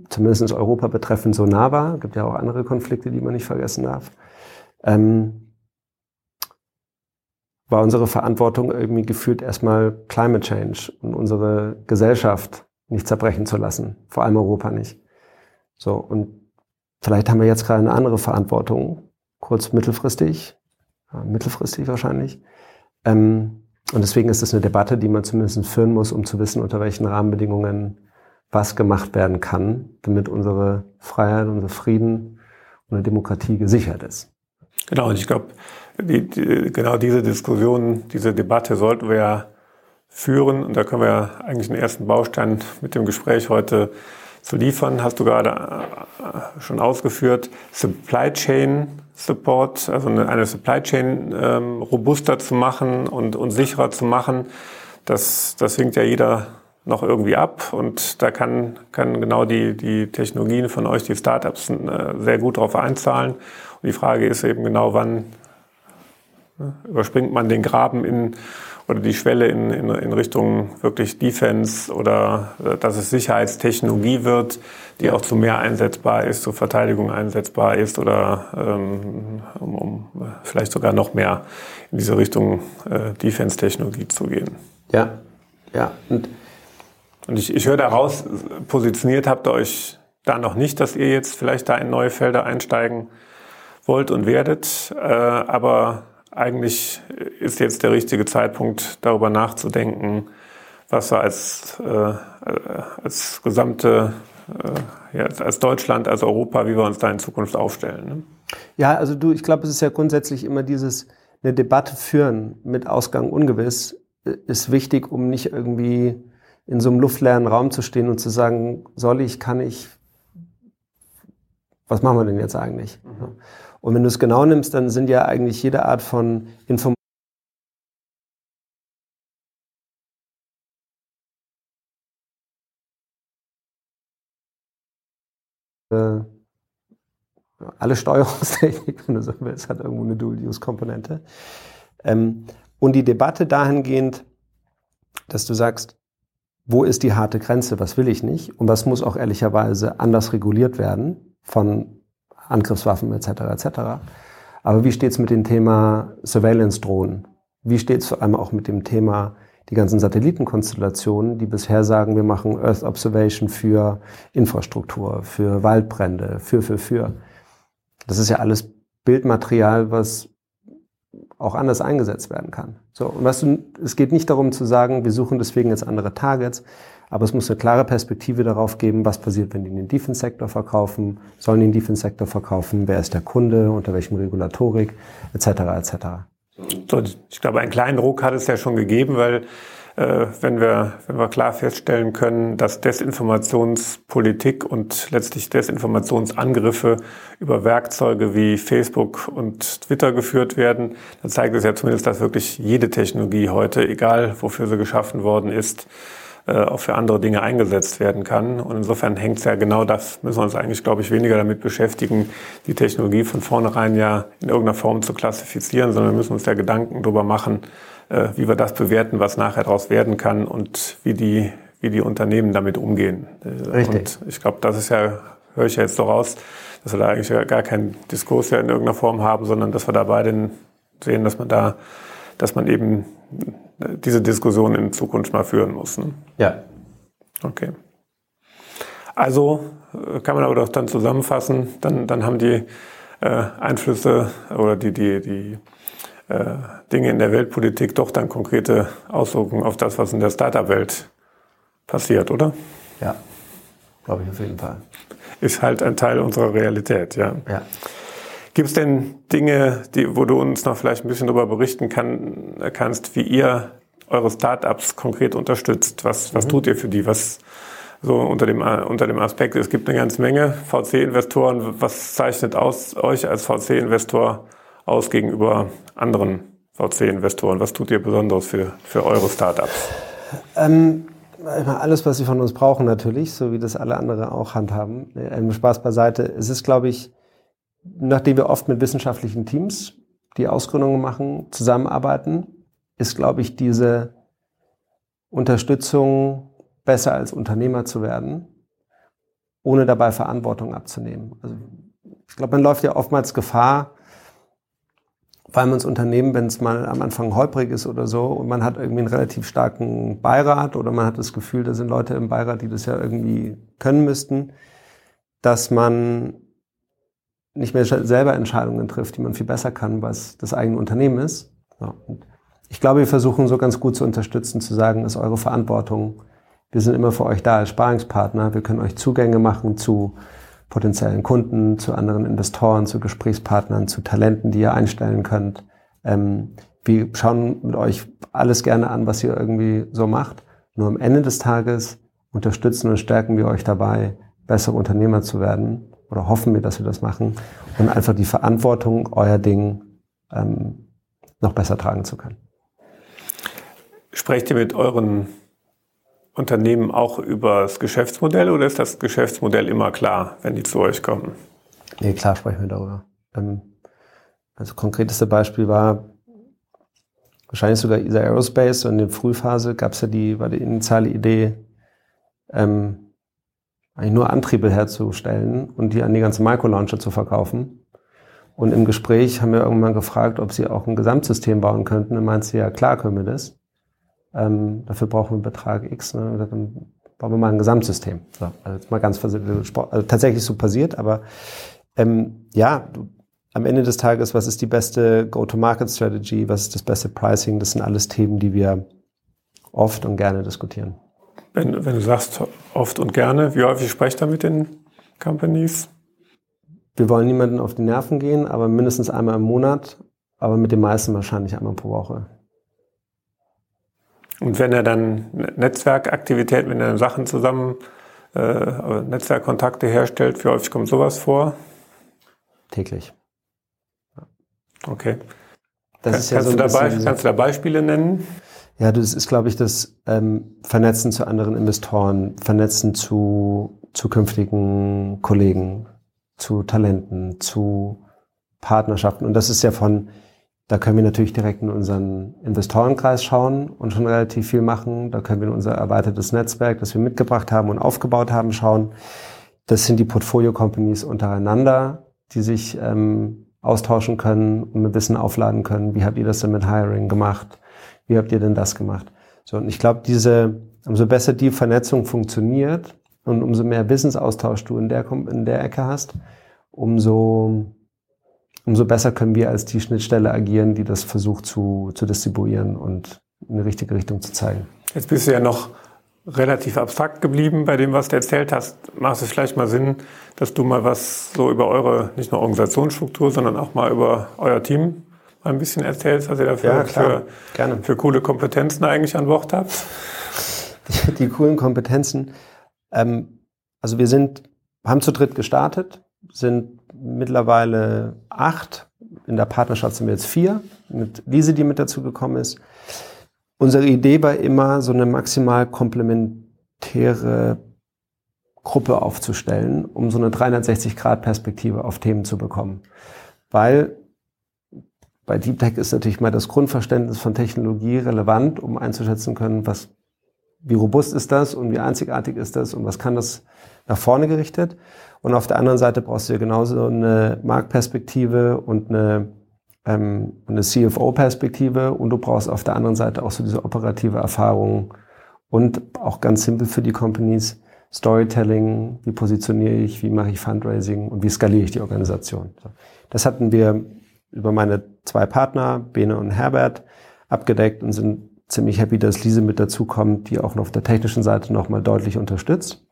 zumindest Europa betreffen, so nah war, gibt ja auch andere Konflikte, die man nicht vergessen darf, ähm, war unsere Verantwortung irgendwie gefühlt erstmal Climate Change und unsere Gesellschaft nicht zerbrechen zu lassen, vor allem Europa nicht. So, und vielleicht haben wir jetzt gerade eine andere Verantwortung, kurz mittelfristig, ja, mittelfristig wahrscheinlich. Ähm, und deswegen ist es eine Debatte, die man zumindest führen muss, um zu wissen, unter welchen Rahmenbedingungen was gemacht werden kann, damit unsere Freiheit, unser Frieden und eine Demokratie gesichert ist. Genau, und ich glaube, die, die, genau diese Diskussion, diese Debatte sollten wir ja führen. Und da können wir ja eigentlich einen ersten Baustein mit dem Gespräch heute zu liefern. Hast du gerade äh, schon ausgeführt. Supply Chain Support, also eine, Supply Chain ähm, robuster zu machen und, und sicherer zu machen. Das, das hängt ja jeder noch irgendwie ab und da kann, kann genau die, die Technologien von euch, die Startups, äh, sehr gut darauf einzahlen. Und die Frage ist eben genau, wann, Überspringt man den Graben in oder die Schwelle in, in, in Richtung wirklich Defense oder äh, dass es Sicherheitstechnologie wird, die auch zu mehr einsetzbar ist, zur Verteidigung einsetzbar ist oder ähm, um, um vielleicht sogar noch mehr in diese Richtung äh, Defense-Technologie zu gehen. Ja, ja. Und, und ich, ich höre daraus, positioniert habt ihr euch da noch nicht, dass ihr jetzt vielleicht da in neue Felder einsteigen wollt und werdet, äh, aber eigentlich ist jetzt der richtige Zeitpunkt, darüber nachzudenken, was wir als, äh, als gesamte, äh, ja, als Deutschland, als Europa, wie wir uns da in Zukunft aufstellen. Ne? Ja, also du, ich glaube, es ist ja grundsätzlich immer dieses, eine Debatte führen mit Ausgang ungewiss, äh, ist wichtig, um nicht irgendwie in so einem luftleeren Raum zu stehen und zu sagen, soll ich, kann ich, was machen wir denn jetzt eigentlich? Mhm. Und wenn du es genau nimmst, dann sind ja eigentlich jede Art von Informationen äh, alle Steuerungstechnik, wenn du so willst, hat irgendwo eine Dual-Use-Komponente. Ähm, und die Debatte dahingehend, dass du sagst, wo ist die harte Grenze, was will ich nicht und was muss auch ehrlicherweise anders reguliert werden von Angriffswaffen etc. etc. Aber wie steht es mit dem Thema Surveillance-Drohnen? Wie steht es vor allem auch mit dem Thema die ganzen Satellitenkonstellationen, die bisher sagen, wir machen Earth Observation für Infrastruktur, für Waldbrände, für, für, für. Das ist ja alles Bildmaterial, was auch anders eingesetzt werden kann. So, und weißt du, es geht nicht darum zu sagen, wir suchen deswegen jetzt andere Targets, aber es muss eine klare Perspektive darauf geben, was passiert, wenn die in den Defense-Sektor verkaufen, sollen die in den Defense-Sektor verkaufen, wer ist der Kunde, unter welchem Regulatorik, etc. etc. So, ich glaube, einen kleinen Ruck hat es ja schon gegeben, weil äh, wenn, wir, wenn wir klar feststellen können, dass Desinformationspolitik und letztlich Desinformationsangriffe über Werkzeuge wie Facebook und Twitter geführt werden, dann zeigt es ja zumindest, dass wirklich jede Technologie heute, egal wofür sie geschaffen worden ist, auch für andere Dinge eingesetzt werden kann. Und insofern hängt es ja genau das, müssen wir uns eigentlich, glaube ich, weniger damit beschäftigen, die Technologie von vornherein ja in irgendeiner Form zu klassifizieren, sondern wir müssen uns ja Gedanken darüber machen, äh, wie wir das bewerten, was nachher daraus werden kann und wie die, wie die Unternehmen damit umgehen. Äh, Richtig. Und ich glaube, das ist ja, höre ich ja jetzt so raus, dass wir da eigentlich gar keinen Diskurs ja in irgendeiner Form haben, sondern dass wir da beide sehen, dass man da, dass man eben diese Diskussion in Zukunft mal führen muss. Ne? Ja. Okay. Also äh, kann man aber doch dann zusammenfassen, dann, dann haben die äh, Einflüsse oder die, die, die äh, Dinge in der Weltpolitik doch dann konkrete Auswirkungen auf das, was in der Startup-Welt passiert, oder? Ja, glaube ich auf jeden Fall. Ist halt ein Teil unserer Realität, ja. Ja. Gibt es denn Dinge, die, wo du uns noch vielleicht ein bisschen darüber berichten kann, kannst, wie ihr eure Startups konkret unterstützt? Was, was mhm. tut ihr für die? Was so unter dem, unter dem Aspekt, es gibt eine ganze Menge VC-Investoren. Was zeichnet aus, euch als VC-Investor aus gegenüber anderen VC-Investoren? Was tut ihr Besonderes für, für eure Startups? Ähm, alles, was sie von uns brauchen natürlich, so wie das alle anderen auch handhaben. Ähm, Spaß beiseite. Es ist, glaube ich, nachdem wir oft mit wissenschaftlichen Teams, die Ausgründungen machen, zusammenarbeiten, ist, glaube ich, diese Unterstützung besser als Unternehmer zu werden, ohne dabei Verantwortung abzunehmen. Also ich glaube, man läuft ja oftmals Gefahr, weil man ins Unternehmen, wenn es mal am Anfang holprig ist oder so, und man hat irgendwie einen relativ starken Beirat oder man hat das Gefühl, da sind Leute im Beirat, die das ja irgendwie können müssten, dass man nicht mehr selber Entscheidungen trifft, die man viel besser kann, was das eigene Unternehmen ist. Ja. ich glaube, wir versuchen so ganz gut zu unterstützen, zu sagen, das ist eure Verantwortung. Wir sind immer für euch da als Sparingspartner. Wir können euch Zugänge machen zu potenziellen Kunden, zu anderen Investoren, zu Gesprächspartnern, zu Talenten, die ihr einstellen könnt. Ähm, wir schauen mit euch alles gerne an, was ihr irgendwie so macht. Nur am Ende des Tages unterstützen und stärken wir euch dabei, bessere Unternehmer zu werden oder hoffen wir, dass wir das machen und einfach die Verantwortung, euer Ding ähm, noch besser tragen zu können. Sprecht ihr mit euren Unternehmen auch über das Geschäftsmodell oder ist das Geschäftsmodell immer klar, wenn die zu euch kommen? Nee, klar sprechen wir darüber. Ähm, also konkreteste Beispiel war wahrscheinlich sogar ESA Aerospace und in der Frühphase gab es ja die, war die initiale Idee, ähm, eigentlich nur Antriebe herzustellen und die an die ganze Microlauncher zu verkaufen. Und im Gespräch haben wir irgendwann gefragt, ob sie auch ein Gesamtsystem bauen könnten. Und meinte sie, ja klar können wir das. Ähm, dafür brauchen wir einen Betrag X. Ne? Dann bauen wir mal ein Gesamtsystem. So, also mal ganz also tatsächlich so passiert, aber ähm, ja, du, am Ende des Tages, was ist die beste Go-to-Market-Strategy, was ist das beste Pricing, das sind alles Themen, die wir oft und gerne diskutieren. Wenn, wenn du sagst oft und gerne, wie häufig sprecht ihr mit den Companies? wir wollen niemanden auf die Nerven gehen, aber mindestens einmal im Monat, aber mit den meisten wahrscheinlich einmal pro Woche. Und wenn er dann Netzwerkaktivitäten, wenn er Sachen zusammen, äh, Netzwerkkontakte herstellt, wie häufig kommt sowas vor? Täglich. Okay. Das Kann, ist ja kannst, so du dabei, kannst du da Beispiele nennen? Ja, das ist, glaube ich, das ähm, Vernetzen zu anderen Investoren, Vernetzen zu zukünftigen Kollegen, zu Talenten, zu Partnerschaften. Und das ist ja von, da können wir natürlich direkt in unseren Investorenkreis schauen und schon relativ viel machen. Da können wir in unser erweitertes Netzwerk, das wir mitgebracht haben und aufgebaut haben, schauen. Das sind die Portfolio-Companies untereinander, die sich ähm, austauschen können und mit Wissen aufladen können. Wie habt ihr das denn mit Hiring gemacht? Wie habt ihr denn das gemacht? So, und ich glaube, diese, umso besser die Vernetzung funktioniert und umso mehr Wissensaustausch du in der, in der Ecke hast, umso, umso besser können wir als die Schnittstelle agieren, die das versucht zu, zu distribuieren und in die richtige Richtung zu zeigen. Jetzt bist du ja noch relativ abstrakt geblieben bei dem, was du erzählt hast. Macht es vielleicht mal Sinn, dass du mal was so über eure, nicht nur Organisationsstruktur, sondern auch mal über euer Team ein bisschen erzählst, was ihr dafür ja, für, Gerne. für coole Kompetenzen eigentlich an Bord habt? Die, die coolen Kompetenzen. Ähm, also wir sind, haben zu dritt gestartet, sind mittlerweile acht. In der Partnerschaft sind wir jetzt vier, mit Lise, die mit dazu gekommen ist. Unsere Idee war immer, so eine maximal komplementäre Gruppe aufzustellen, um so eine 360-Grad-Perspektive auf Themen zu bekommen. Weil bei Deep Tech ist natürlich mal das Grundverständnis von Technologie relevant, um einzuschätzen können, was, wie robust ist das und wie einzigartig ist das und was kann das nach vorne gerichtet. Und auf der anderen Seite brauchst du ja genauso eine Marktperspektive und eine ähm, eine CFO-Perspektive und du brauchst auf der anderen Seite auch so diese operative Erfahrung und auch ganz simpel für die Companies Storytelling, wie positioniere ich, wie mache ich Fundraising und wie skaliere ich die Organisation. Das hatten wir über meine zwei Partner, Bene und Herbert, abgedeckt und sind ziemlich happy, dass Lise mit dazu kommt, die auch noch auf der technischen Seite nochmal deutlich unterstützt.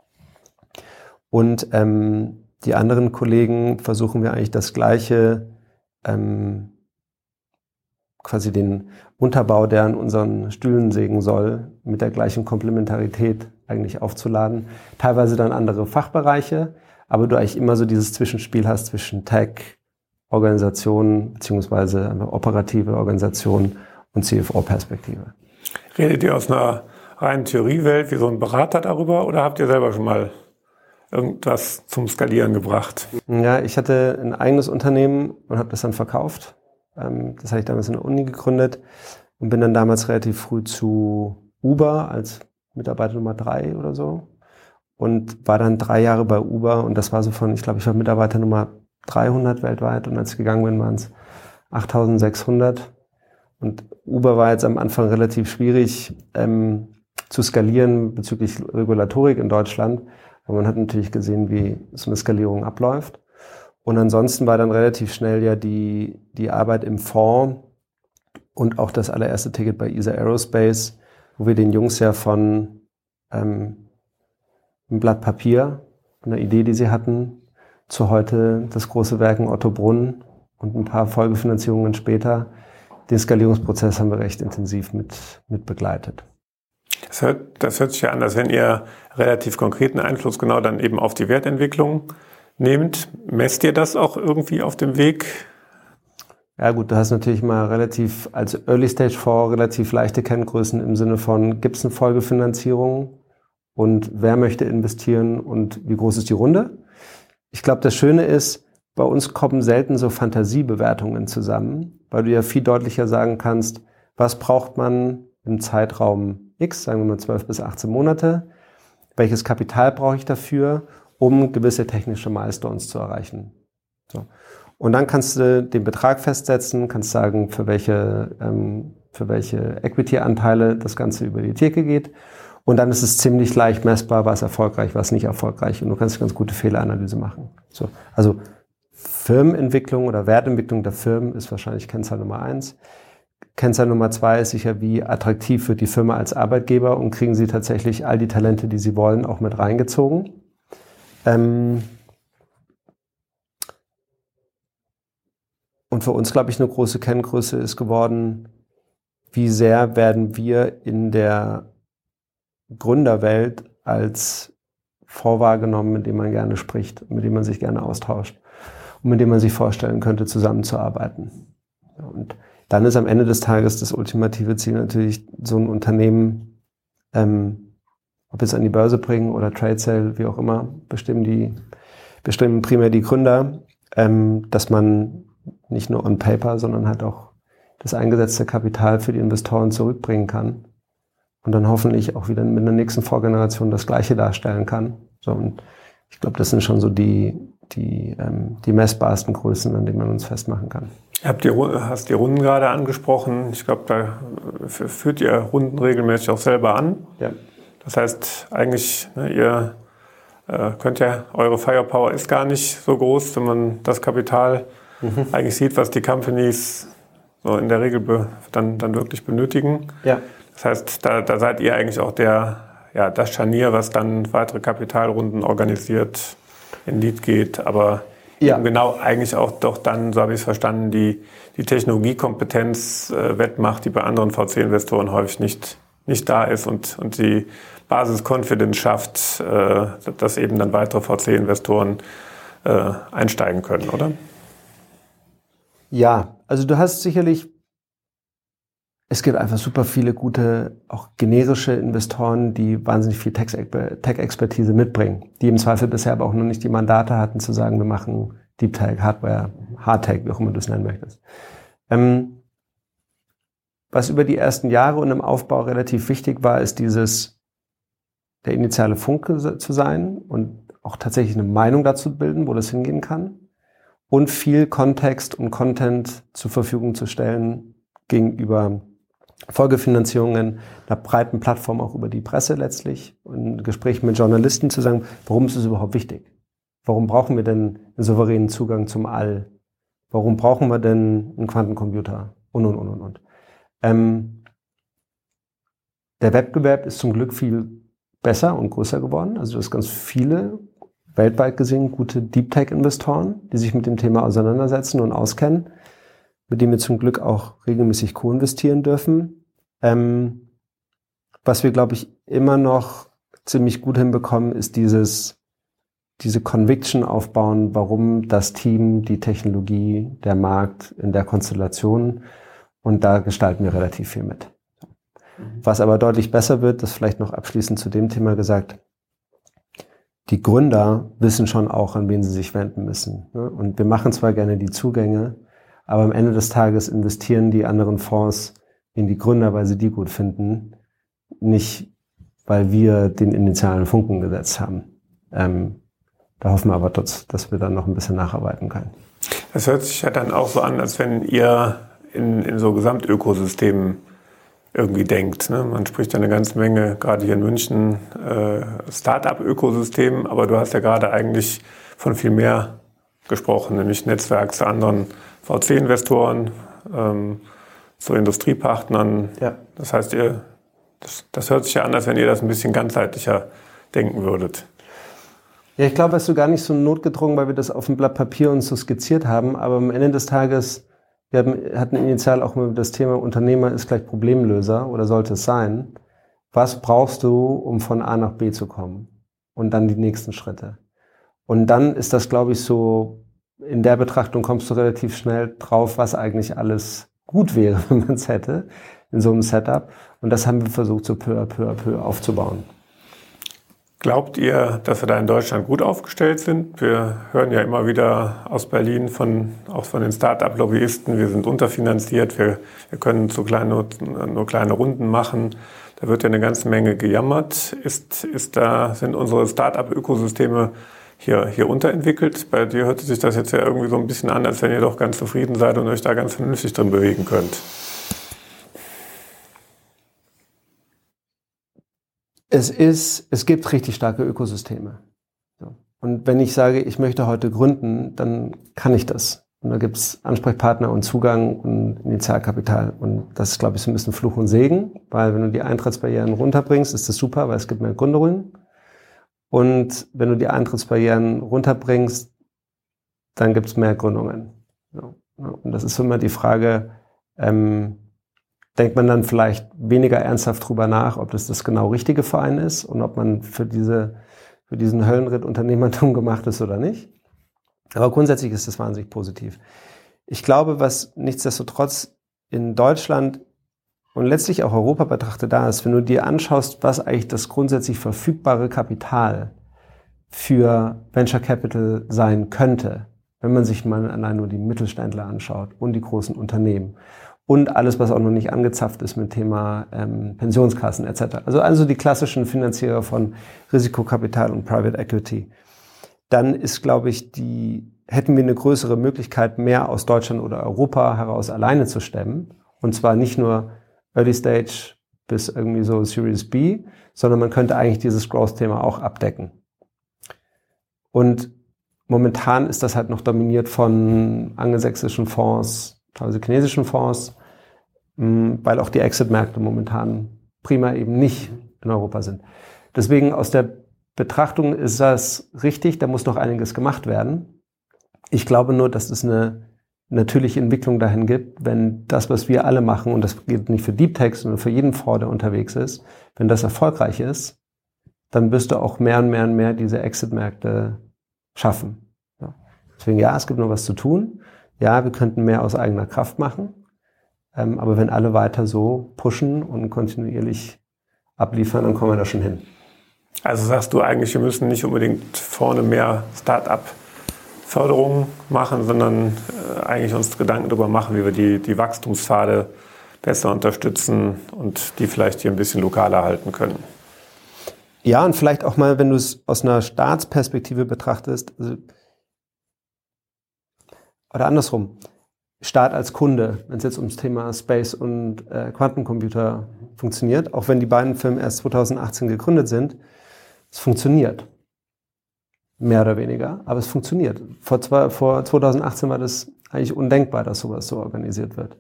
Und ähm, die anderen Kollegen versuchen wir eigentlich das Gleiche ähm, quasi den Unterbau, der an unseren Stühlen sägen soll, mit der gleichen Komplementarität eigentlich aufzuladen. Teilweise dann andere Fachbereiche, aber du eigentlich immer so dieses Zwischenspiel hast zwischen Tech, Organisation beziehungsweise operative Organisation und CFO-Perspektive. Redet ihr aus einer reinen Theoriewelt wie so ein Berater darüber oder habt ihr selber schon mal irgendwas zum Skalieren gebracht? Ja, ich hatte ein eigenes Unternehmen und habe das dann verkauft ähm, das habe ich damals in der Uni gegründet und bin dann damals relativ früh zu Uber als Mitarbeiter Nummer drei oder so und war dann drei Jahre bei Uber und das war so von, ich glaube, ich war Mitarbeiter Nummer 300 weltweit und als ich gegangen bin, waren es 8600 und Uber war jetzt am Anfang relativ schwierig ähm, zu skalieren bezüglich Regulatorik in Deutschland, aber man hat natürlich gesehen, wie so eine Skalierung abläuft. Und ansonsten war dann relativ schnell ja die, die Arbeit im Fonds und auch das allererste Ticket bei ESA Aerospace, wo wir den Jungs ja von ähm, einem Blatt Papier, einer Idee, die sie hatten, zu heute das große Werken Otto Brunn und ein paar Folgefinanzierungen später. Den Skalierungsprozess haben wir recht intensiv mit, mit begleitet. Das hört, das hört sich ja an, als wenn ihr relativ konkreten Einfluss genau dann eben auf die Wertentwicklung nehmt. Messt ihr das auch irgendwie auf dem Weg? Ja gut, du hast natürlich mal relativ als Early Stage Fonds relativ leichte Kenngrößen im Sinne von, gibt es eine Folgefinanzierung und wer möchte investieren und wie groß ist die Runde? Ich glaube, das Schöne ist, bei uns kommen selten so Fantasiebewertungen zusammen, weil du ja viel deutlicher sagen kannst, was braucht man im Zeitraum X, sagen wir mal 12 bis 18 Monate, welches Kapital brauche ich dafür um gewisse technische Milestones zu erreichen. So. Und dann kannst du den Betrag festsetzen, kannst sagen, für welche, ähm, für welche Equity-Anteile das Ganze über die Theke geht. Und dann ist es ziemlich leicht messbar, was erfolgreich, was nicht erfolgreich. Und du kannst ganz gute Fehleranalyse machen. So. Also Firmenentwicklung oder Wertentwicklung der Firmen ist wahrscheinlich Kennzahl Nummer eins. Kennzahl Nummer zwei ist sicher, wie attraktiv wird die Firma als Arbeitgeber und kriegen sie tatsächlich all die Talente, die sie wollen, auch mit reingezogen. Ähm, und für uns, glaube ich, eine große Kenngröße ist geworden, wie sehr werden wir in der Gründerwelt als vorwahrgenommen, mit dem man gerne spricht, mit dem man sich gerne austauscht und mit dem man sich vorstellen könnte, zusammenzuarbeiten. Und dann ist am Ende des Tages das ultimative Ziel natürlich, so ein Unternehmen, ähm, ob es an die Börse bringen oder Trade Sale, wie auch immer, bestimmen die, bestimmen primär die Gründer, ähm, dass man nicht nur on paper, sondern halt auch das eingesetzte Kapital für die Investoren zurückbringen kann und dann hoffentlich auch wieder mit der nächsten Vorgeneration das Gleiche darstellen kann. So, und ich glaube, das sind schon so die, die, ähm, die messbarsten Größen, an denen man uns festmachen kann. Habt ihr, hast die Runden gerade angesprochen. Ich glaube, da führt ihr Runden regelmäßig auch selber an. Ja. Das heißt, eigentlich, ne, ihr äh, könnt ja, eure Firepower ist gar nicht so groß, wenn man das Kapital mhm. eigentlich sieht, was die Companies so in der Regel dann, dann wirklich benötigen. Ja. Das heißt, da, da seid ihr eigentlich auch der, ja, das Scharnier, was dann weitere Kapitalrunden organisiert, in Lied geht, aber ja. genau eigentlich auch doch dann, so habe ich es verstanden, die, die Technologiekompetenz äh, wettmacht, die bei anderen VC-Investoren häufig nicht, nicht da ist und, und die Basis-Confidence schafft, äh, dass eben dann weitere VC-Investoren äh, einsteigen können, oder? Ja, also du hast sicherlich es gibt einfach super viele gute, auch generische Investoren, die wahnsinnig viel Tech-Expertise mitbringen, die im Zweifel bisher aber auch noch nicht die Mandate hatten, zu sagen, wir machen Deep Tech, Hardware, Hard Tech, wie auch immer du es nennen möchtest. Ähm, was über die ersten Jahre und im Aufbau relativ wichtig war, ist dieses, der initiale Funke zu sein und auch tatsächlich eine Meinung dazu bilden, wo das hingehen kann und viel Kontext und Content zur Verfügung zu stellen gegenüber Folgefinanzierungen, einer breiten Plattform auch über die Presse letztlich und Gesprächen mit Journalisten zu sagen, warum ist es überhaupt wichtig? Warum brauchen wir denn einen souveränen Zugang zum All? Warum brauchen wir denn einen Quantencomputer? Und, und, und, und, und. Ähm, der Wettbewerb ist zum Glück viel besser und größer geworden. Also du hast ganz viele weltweit gesehen gute Deep Tech-Investoren, die sich mit dem Thema auseinandersetzen und auskennen mit dem wir zum Glück auch regelmäßig co-investieren dürfen. Ähm, was wir, glaube ich, immer noch ziemlich gut hinbekommen, ist dieses, diese Conviction aufbauen, warum das Team, die Technologie, der Markt in der Konstellation und da gestalten wir relativ viel mit. Was aber deutlich besser wird, das vielleicht noch abschließend zu dem Thema gesagt, die Gründer wissen schon auch, an wen sie sich wenden müssen. Ne? Und wir machen zwar gerne die Zugänge, aber am Ende des Tages investieren die anderen Fonds in die Gründer, weil sie die gut finden, nicht weil wir den initialen Funken gesetzt haben. Ähm, da hoffen wir aber, dass, dass wir dann noch ein bisschen nacharbeiten können. Das hört sich ja dann auch so an, als wenn ihr in, in so Gesamtökosystemen irgendwie denkt. Ne? Man spricht ja eine ganze Menge, gerade hier in München, äh, Start-up-Ökosystem, aber du hast ja gerade eigentlich von viel mehr gesprochen, nämlich Netzwerk zu anderen VC-Investoren, ähm, zu Industriepartnern. Ja. Das heißt, ihr, das, das hört sich ja an, als wenn ihr das ein bisschen ganzheitlicher denken würdet. Ja, ich glaube, es ist so gar nicht so notgedrungen, weil wir das auf dem Blatt Papier uns so skizziert haben. Aber am Ende des Tages, wir hatten initial auch mal das Thema Unternehmer ist gleich Problemlöser oder sollte es sein. Was brauchst du, um von A nach B zu kommen? Und dann die nächsten Schritte. Und dann ist das, glaube ich, so in der Betrachtung kommst du relativ schnell drauf, was eigentlich alles gut wäre, wenn man es hätte in so einem Setup. Und das haben wir versucht, so peu à peu à peu aufzubauen. Glaubt ihr, dass wir da in Deutschland gut aufgestellt sind? Wir hören ja immer wieder aus Berlin von, auch von den Start-up-Lobbyisten, wir sind unterfinanziert, wir, wir können zu kleine, nur, nur kleine Runden machen. Da wird ja eine ganze Menge gejammert. Ist, ist da, sind unsere Start-up-Ökosysteme hier, hier unterentwickelt. Bei dir hört sich das jetzt ja irgendwie so ein bisschen an, als wenn ihr doch ganz zufrieden seid und euch da ganz vernünftig drin bewegen könnt. Es ist, es gibt richtig starke Ökosysteme. Und wenn ich sage, ich möchte heute gründen, dann kann ich das. Und da gibt es Ansprechpartner und Zugang und Initialkapital. Und das ist, glaube ich, so ein bisschen Fluch und Segen, weil wenn du die Eintrittsbarrieren runterbringst, ist das super, weil es gibt mehr Gründungen. Und wenn du die Eintrittsbarrieren runterbringst, dann gibt es mehr Gründungen. So. Und das ist immer die Frage, ähm, denkt man dann vielleicht weniger ernsthaft drüber nach, ob das das genau richtige Verein ist und ob man für diese, für diesen Höllenritt Unternehmertum gemacht ist oder nicht. Aber grundsätzlich ist das wahnsinnig positiv. Ich glaube, was nichtsdestotrotz in Deutschland und letztlich auch Europa betrachtet da ist, wenn du dir anschaust, was eigentlich das grundsätzlich verfügbare Kapital für Venture Capital sein könnte, wenn man sich mal allein nur die Mittelständler anschaut und die großen Unternehmen und alles, was auch noch nicht angezapft ist mit Thema ähm, Pensionskassen etc. Also also die klassischen Finanzierer von Risikokapital und Private Equity. Dann ist, glaube ich, die hätten wir eine größere Möglichkeit, mehr aus Deutschland oder Europa heraus alleine zu stemmen. Und zwar nicht nur Early Stage bis irgendwie so Series B, sondern man könnte eigentlich dieses Growth-Thema auch abdecken. Und momentan ist das halt noch dominiert von angelsächsischen Fonds, teilweise chinesischen Fonds, hm, weil auch die Exit-Märkte momentan prima eben nicht in Europa sind. Deswegen aus der Betrachtung ist das richtig, da muss noch einiges gemacht werden. Ich glaube nur, dass es eine natürliche Entwicklung dahin gibt, wenn das, was wir alle machen, und das gilt nicht für Deep Tech, sondern für jeden Fonds, der unterwegs ist, wenn das erfolgreich ist, dann wirst du auch mehr und mehr und mehr diese Exit-Märkte schaffen. Ja. Deswegen, ja, es gibt noch was zu tun. Ja, wir könnten mehr aus eigener Kraft machen. Ähm, aber wenn alle weiter so pushen und kontinuierlich abliefern, dann kommen wir da schon hin. Also sagst du eigentlich, wir müssen nicht unbedingt vorne mehr Start-up Förderung machen, sondern äh, eigentlich uns Gedanken darüber machen, wie wir die, die Wachstumspfade besser unterstützen und die vielleicht hier ein bisschen lokaler halten können. Ja, und vielleicht auch mal, wenn du es aus einer Staatsperspektive betrachtest, also, oder andersrum, Staat als Kunde, wenn es jetzt ums Thema Space und äh, Quantencomputer funktioniert, auch wenn die beiden Firmen erst 2018 gegründet sind, es funktioniert. Mehr oder weniger, aber es funktioniert. Vor, zwei, vor 2018 war das eigentlich undenkbar, dass sowas so organisiert wird.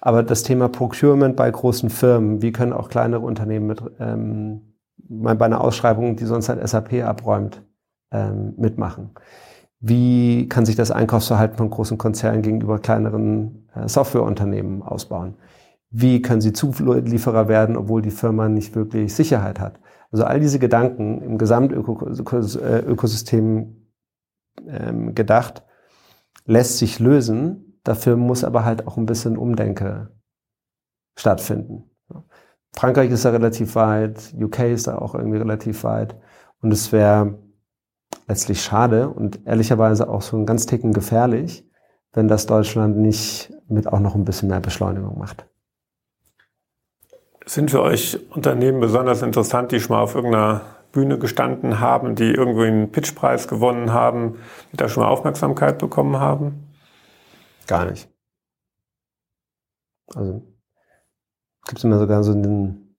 Aber das Thema Procurement bei großen Firmen, wie können auch kleinere Unternehmen mit, ähm, bei einer Ausschreibung, die sonst halt SAP abräumt, ähm, mitmachen? Wie kann sich das Einkaufsverhalten von großen Konzernen gegenüber kleineren äh, Softwareunternehmen ausbauen? Wie können sie Zulieferer werden, obwohl die Firma nicht wirklich Sicherheit hat? Also all diese Gedanken im Gesamtökosystem ähm, gedacht, lässt sich lösen. Dafür muss aber halt auch ein bisschen Umdenke stattfinden. Frankreich ist da relativ weit, UK ist da auch irgendwie relativ weit. Und es wäre letztlich schade und ehrlicherweise auch so ein ganz Ticken gefährlich, wenn das Deutschland nicht mit auch noch ein bisschen mehr Beschleunigung macht. Sind für euch Unternehmen besonders interessant, die schon mal auf irgendeiner Bühne gestanden haben, die irgendwie einen Pitchpreis gewonnen haben, die da schon mal Aufmerksamkeit bekommen haben? Gar nicht. Also gibt es immer sogar so den,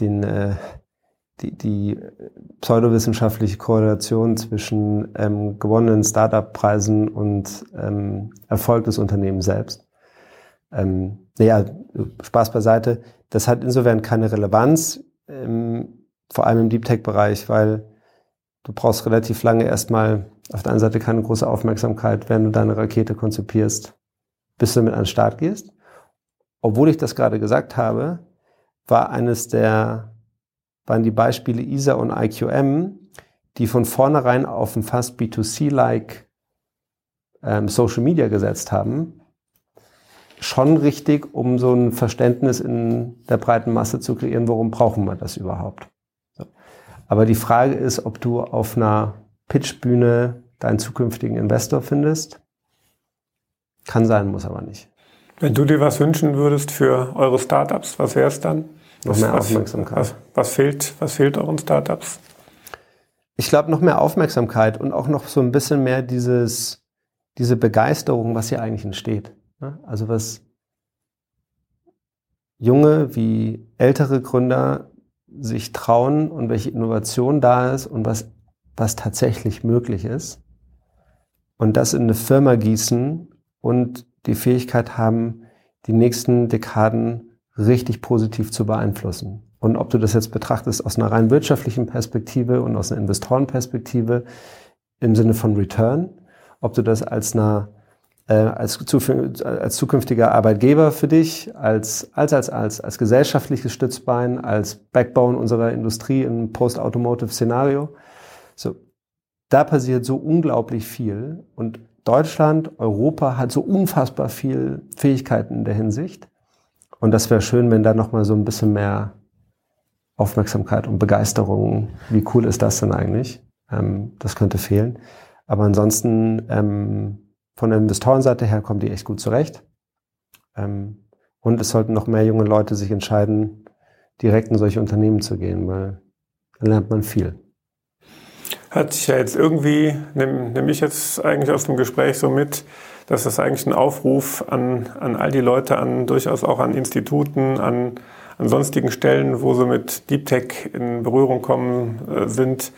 den äh, die, die pseudowissenschaftliche Korrelation zwischen ähm, gewonnenen Startup-Preisen und ähm, Erfolg des Unternehmens selbst. Ähm, naja, Spaß beiseite. Das hat insofern keine Relevanz, ähm, vor allem im Deep Tech-Bereich, weil du brauchst relativ lange erstmal auf der einen Seite keine große Aufmerksamkeit, wenn du deine Rakete konzipierst, bis du damit an den Start gehst. Obwohl ich das gerade gesagt habe, war eines der, waren die Beispiele ISA und IQM, die von vornherein auf ein fast B2C-like ähm, Social Media gesetzt haben, schon richtig, um so ein Verständnis in der breiten Masse zu kreieren, warum brauchen wir das überhaupt. So. Aber die Frage ist, ob du auf einer Pitchbühne deinen zukünftigen Investor findest. Kann sein, muss aber nicht. Wenn du dir was wünschen würdest für eure Startups, was wäre es dann? Noch mehr Aufmerksamkeit. Was, was, fehlt, was fehlt euren Startups? Ich glaube, noch mehr Aufmerksamkeit und auch noch so ein bisschen mehr dieses, diese Begeisterung, was hier eigentlich entsteht. Also was junge wie ältere Gründer sich trauen und welche Innovation da ist und was, was tatsächlich möglich ist. Und das in eine Firma gießen und die Fähigkeit haben, die nächsten Dekaden richtig positiv zu beeinflussen. Und ob du das jetzt betrachtest aus einer rein wirtschaftlichen Perspektive und aus einer Investorenperspektive im Sinne von Return, ob du das als einer äh, als, als zukünftiger Arbeitgeber für dich, als, als, als, als, als gesellschaftliches Stützbein, als Backbone unserer Industrie im Post-Automotive-Szenario. So, da passiert so unglaublich viel und Deutschland, Europa hat so unfassbar viel Fähigkeiten in der Hinsicht. Und das wäre schön, wenn da noch mal so ein bisschen mehr Aufmerksamkeit und Begeisterung, wie cool ist das denn eigentlich? Ähm, das könnte fehlen. Aber ansonsten ähm, von der Investorenseite her kommen die echt gut zurecht. Ähm, und es sollten noch mehr junge Leute sich entscheiden, direkt in solche Unternehmen zu gehen, weil dann lernt man viel. Hat sich ja jetzt irgendwie, nehme nehm ich jetzt eigentlich aus dem Gespräch so mit, dass das eigentlich ein Aufruf an, an all die Leute, an durchaus auch an Instituten, an, an sonstigen Stellen, wo sie mit Deep Tech in Berührung kommen äh, sind,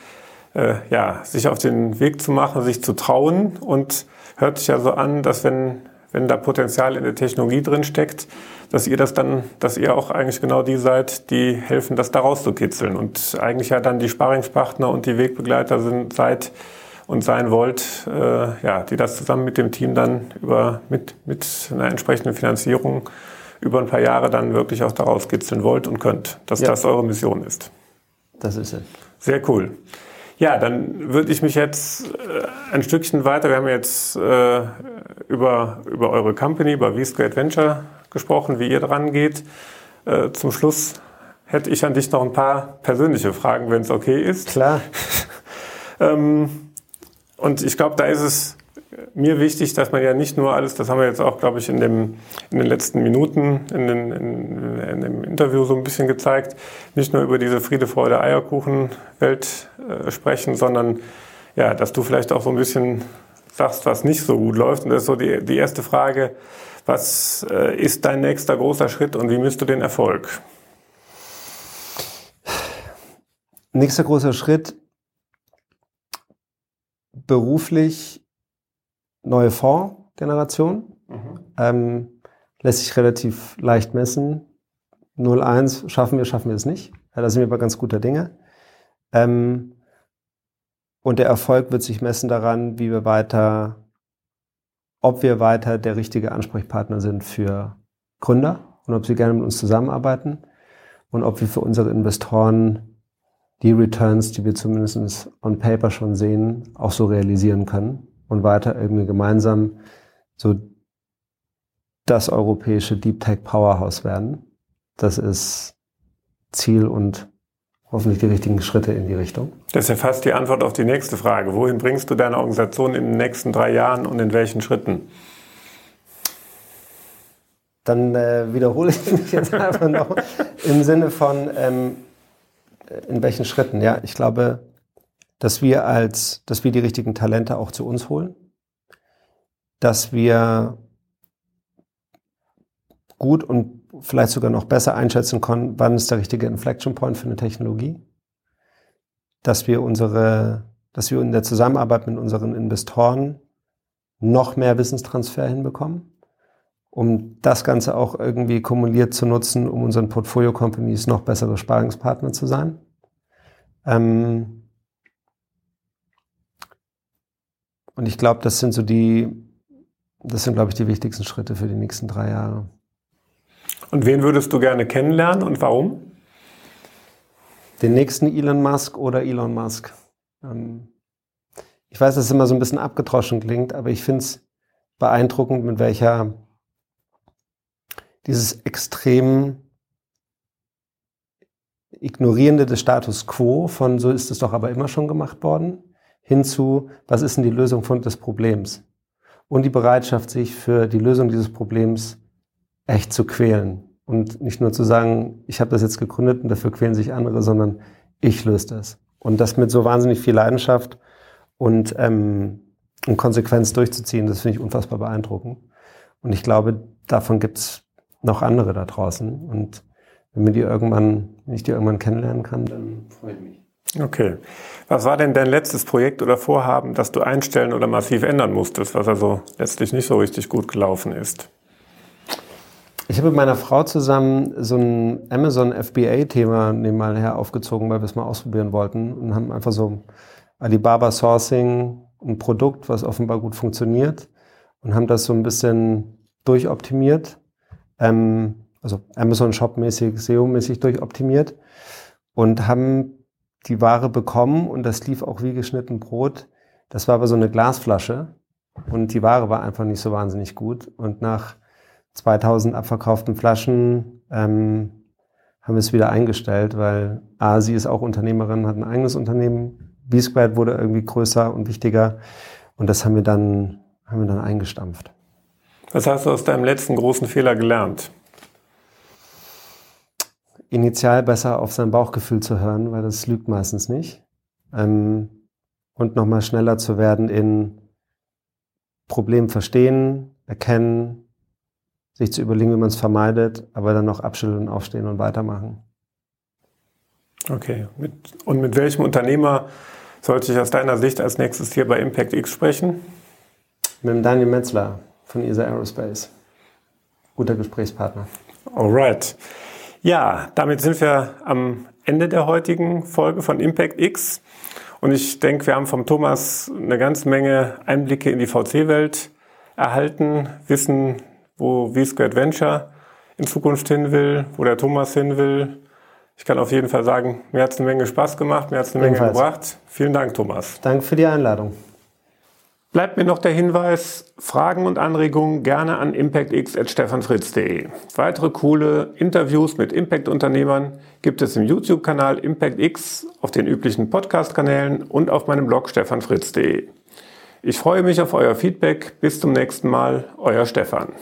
äh, ja, sich auf den Weg zu machen, sich zu trauen und hört sich ja so an, dass wenn, wenn da Potenzial in der Technologie drin steckt, dass ihr das dann, dass ihr auch eigentlich genau die seid, die helfen, das da rauszukitzeln und eigentlich ja dann die Sparingspartner und die Wegbegleiter sind, seid und sein wollt, äh, ja, die das zusammen mit dem Team dann über, mit, mit einer entsprechenden Finanzierung über ein paar Jahre dann wirklich auch daraus kitzeln wollt und könnt, dass ja. das eure Mission ist. Das ist es. Sehr cool. Ja, dann würde ich mich jetzt äh, ein Stückchen weiter, wir haben jetzt äh, über, über eure Company, über V-Square Adventure gesprochen, wie ihr dran geht. Äh, zum Schluss hätte ich an dich noch ein paar persönliche Fragen, wenn es okay ist. Klar. ähm, und ich glaube, da ist es mir wichtig, dass man ja nicht nur alles, das haben wir jetzt auch, glaube ich, in, dem, in den letzten Minuten in, den, in, in dem Interview so ein bisschen gezeigt, nicht nur über diese Friede, Freude, Eierkuchen-Welt äh, sprechen, sondern ja, dass du vielleicht auch so ein bisschen sagst, was nicht so gut läuft. Und das ist so die, die erste Frage, was äh, ist dein nächster großer Schritt und wie misst du den Erfolg? Nächster großer Schritt, beruflich neue Fondsgeneration. Mhm. Ähm, lässt sich relativ leicht messen. 0,1 schaffen wir, schaffen wir es nicht. Ja, da sind wir aber ganz guter Dinge. Ähm, und der Erfolg wird sich messen daran, wie wir weiter, ob wir weiter der richtige Ansprechpartner sind für Gründer und ob sie gerne mit uns zusammenarbeiten und ob wir für unsere Investoren die Returns, die wir zumindest on paper schon sehen, auch so realisieren können und weiter irgendwie gemeinsam so das europäische Deep Tech Powerhouse werden. Das ist Ziel und hoffentlich die richtigen Schritte in die Richtung. Das ist ja fast die Antwort auf die nächste Frage. Wohin bringst du deine Organisation in den nächsten drei Jahren und in welchen Schritten? Dann äh, wiederhole ich mich jetzt einfach noch im Sinne von, ähm, in welchen Schritten. Ja, ich glaube, dass wir als, dass wir die richtigen Talente auch zu uns holen, dass wir gut und vielleicht sogar noch besser einschätzen können, wann ist der richtige Inflection Point für eine Technologie, dass wir unsere, dass wir in der Zusammenarbeit mit unseren Investoren noch mehr Wissenstransfer hinbekommen, um das Ganze auch irgendwie kumuliert zu nutzen, um unseren Portfolio-Companies noch bessere Sparingspartner zu sein. Ähm, Und ich glaube, das sind so die, das sind, glaube ich, die wichtigsten Schritte für die nächsten drei Jahre. Und wen würdest du gerne kennenlernen und warum? Den nächsten Elon Musk oder Elon Musk. Ähm, ich weiß, dass es immer so ein bisschen abgetroschen klingt, aber ich finde es beeindruckend, mit welcher dieses extrem ignorierende des Status quo von so ist es doch aber immer schon gemacht worden, hinzu, was ist denn die Lösung des Problems? Und die Bereitschaft, sich für die Lösung dieses Problems echt zu quälen. Und nicht nur zu sagen, ich habe das jetzt gegründet und dafür quälen sich andere, sondern ich löse das. Und das mit so wahnsinnig viel Leidenschaft und, ähm, und Konsequenz durchzuziehen, das finde ich unfassbar beeindruckend. Und ich glaube, davon gibt's noch andere da draußen. Und wenn, mir die irgendwann, wenn ich die irgendwann kennenlernen kann, dann freue ich mich. Okay. Was war denn dein letztes Projekt oder Vorhaben, das du einstellen oder massiv ändern musstest, was also letztlich nicht so richtig gut gelaufen ist? Ich habe mit meiner Frau zusammen so ein Amazon FBA-Thema nebenmal aufgezogen, weil wir es mal ausprobieren wollten und haben einfach so Alibaba Sourcing, ein Produkt, was offenbar gut funktioniert und haben das so ein bisschen durchoptimiert. Ähm, also Amazon Shop-mäßig, SEO-mäßig durchoptimiert und haben die Ware bekommen und das lief auch wie geschnitten Brot. Das war aber so eine Glasflasche und die Ware war einfach nicht so wahnsinnig gut. Und nach 2000 abverkauften Flaschen ähm, haben wir es wieder eingestellt, weil A, sie ist auch Unternehmerin, hat ein eigenes Unternehmen. B-Squared wurde irgendwie größer und wichtiger und das haben wir dann, haben wir dann eingestampft. Was hast du aus deinem letzten großen Fehler gelernt? Initial besser auf sein Bauchgefühl zu hören, weil das lügt meistens nicht. Ähm, und nochmal schneller zu werden in Problem verstehen, erkennen, sich zu überlegen, wie man es vermeidet, aber dann noch abschütteln, aufstehen und weitermachen. Okay. und mit welchem Unternehmer sollte ich aus deiner Sicht als nächstes hier bei Impact X sprechen? Mit dem Daniel Metzler von ESA Aerospace. Guter Gesprächspartner. Alright. Ja, damit sind wir am Ende der heutigen Folge von Impact X. Und ich denke, wir haben vom Thomas eine ganze Menge Einblicke in die VC-Welt erhalten, wissen, wo V-Squared Venture in Zukunft hin will, wo der Thomas hin will. Ich kann auf jeden Fall sagen, mir hat es eine Menge Spaß gemacht, mir hat es eine Menge gebracht. Vielen Dank, Thomas. Danke für die Einladung. Bleibt mir noch der Hinweis, Fragen und Anregungen gerne an impactx.stefanfritz.de. Weitere coole Interviews mit Impact-Unternehmern gibt es im YouTube-Kanal ImpactX, auf den üblichen Podcast-Kanälen und auf meinem Blog stefanfritz.de. Ich freue mich auf euer Feedback. Bis zum nächsten Mal, euer Stefan.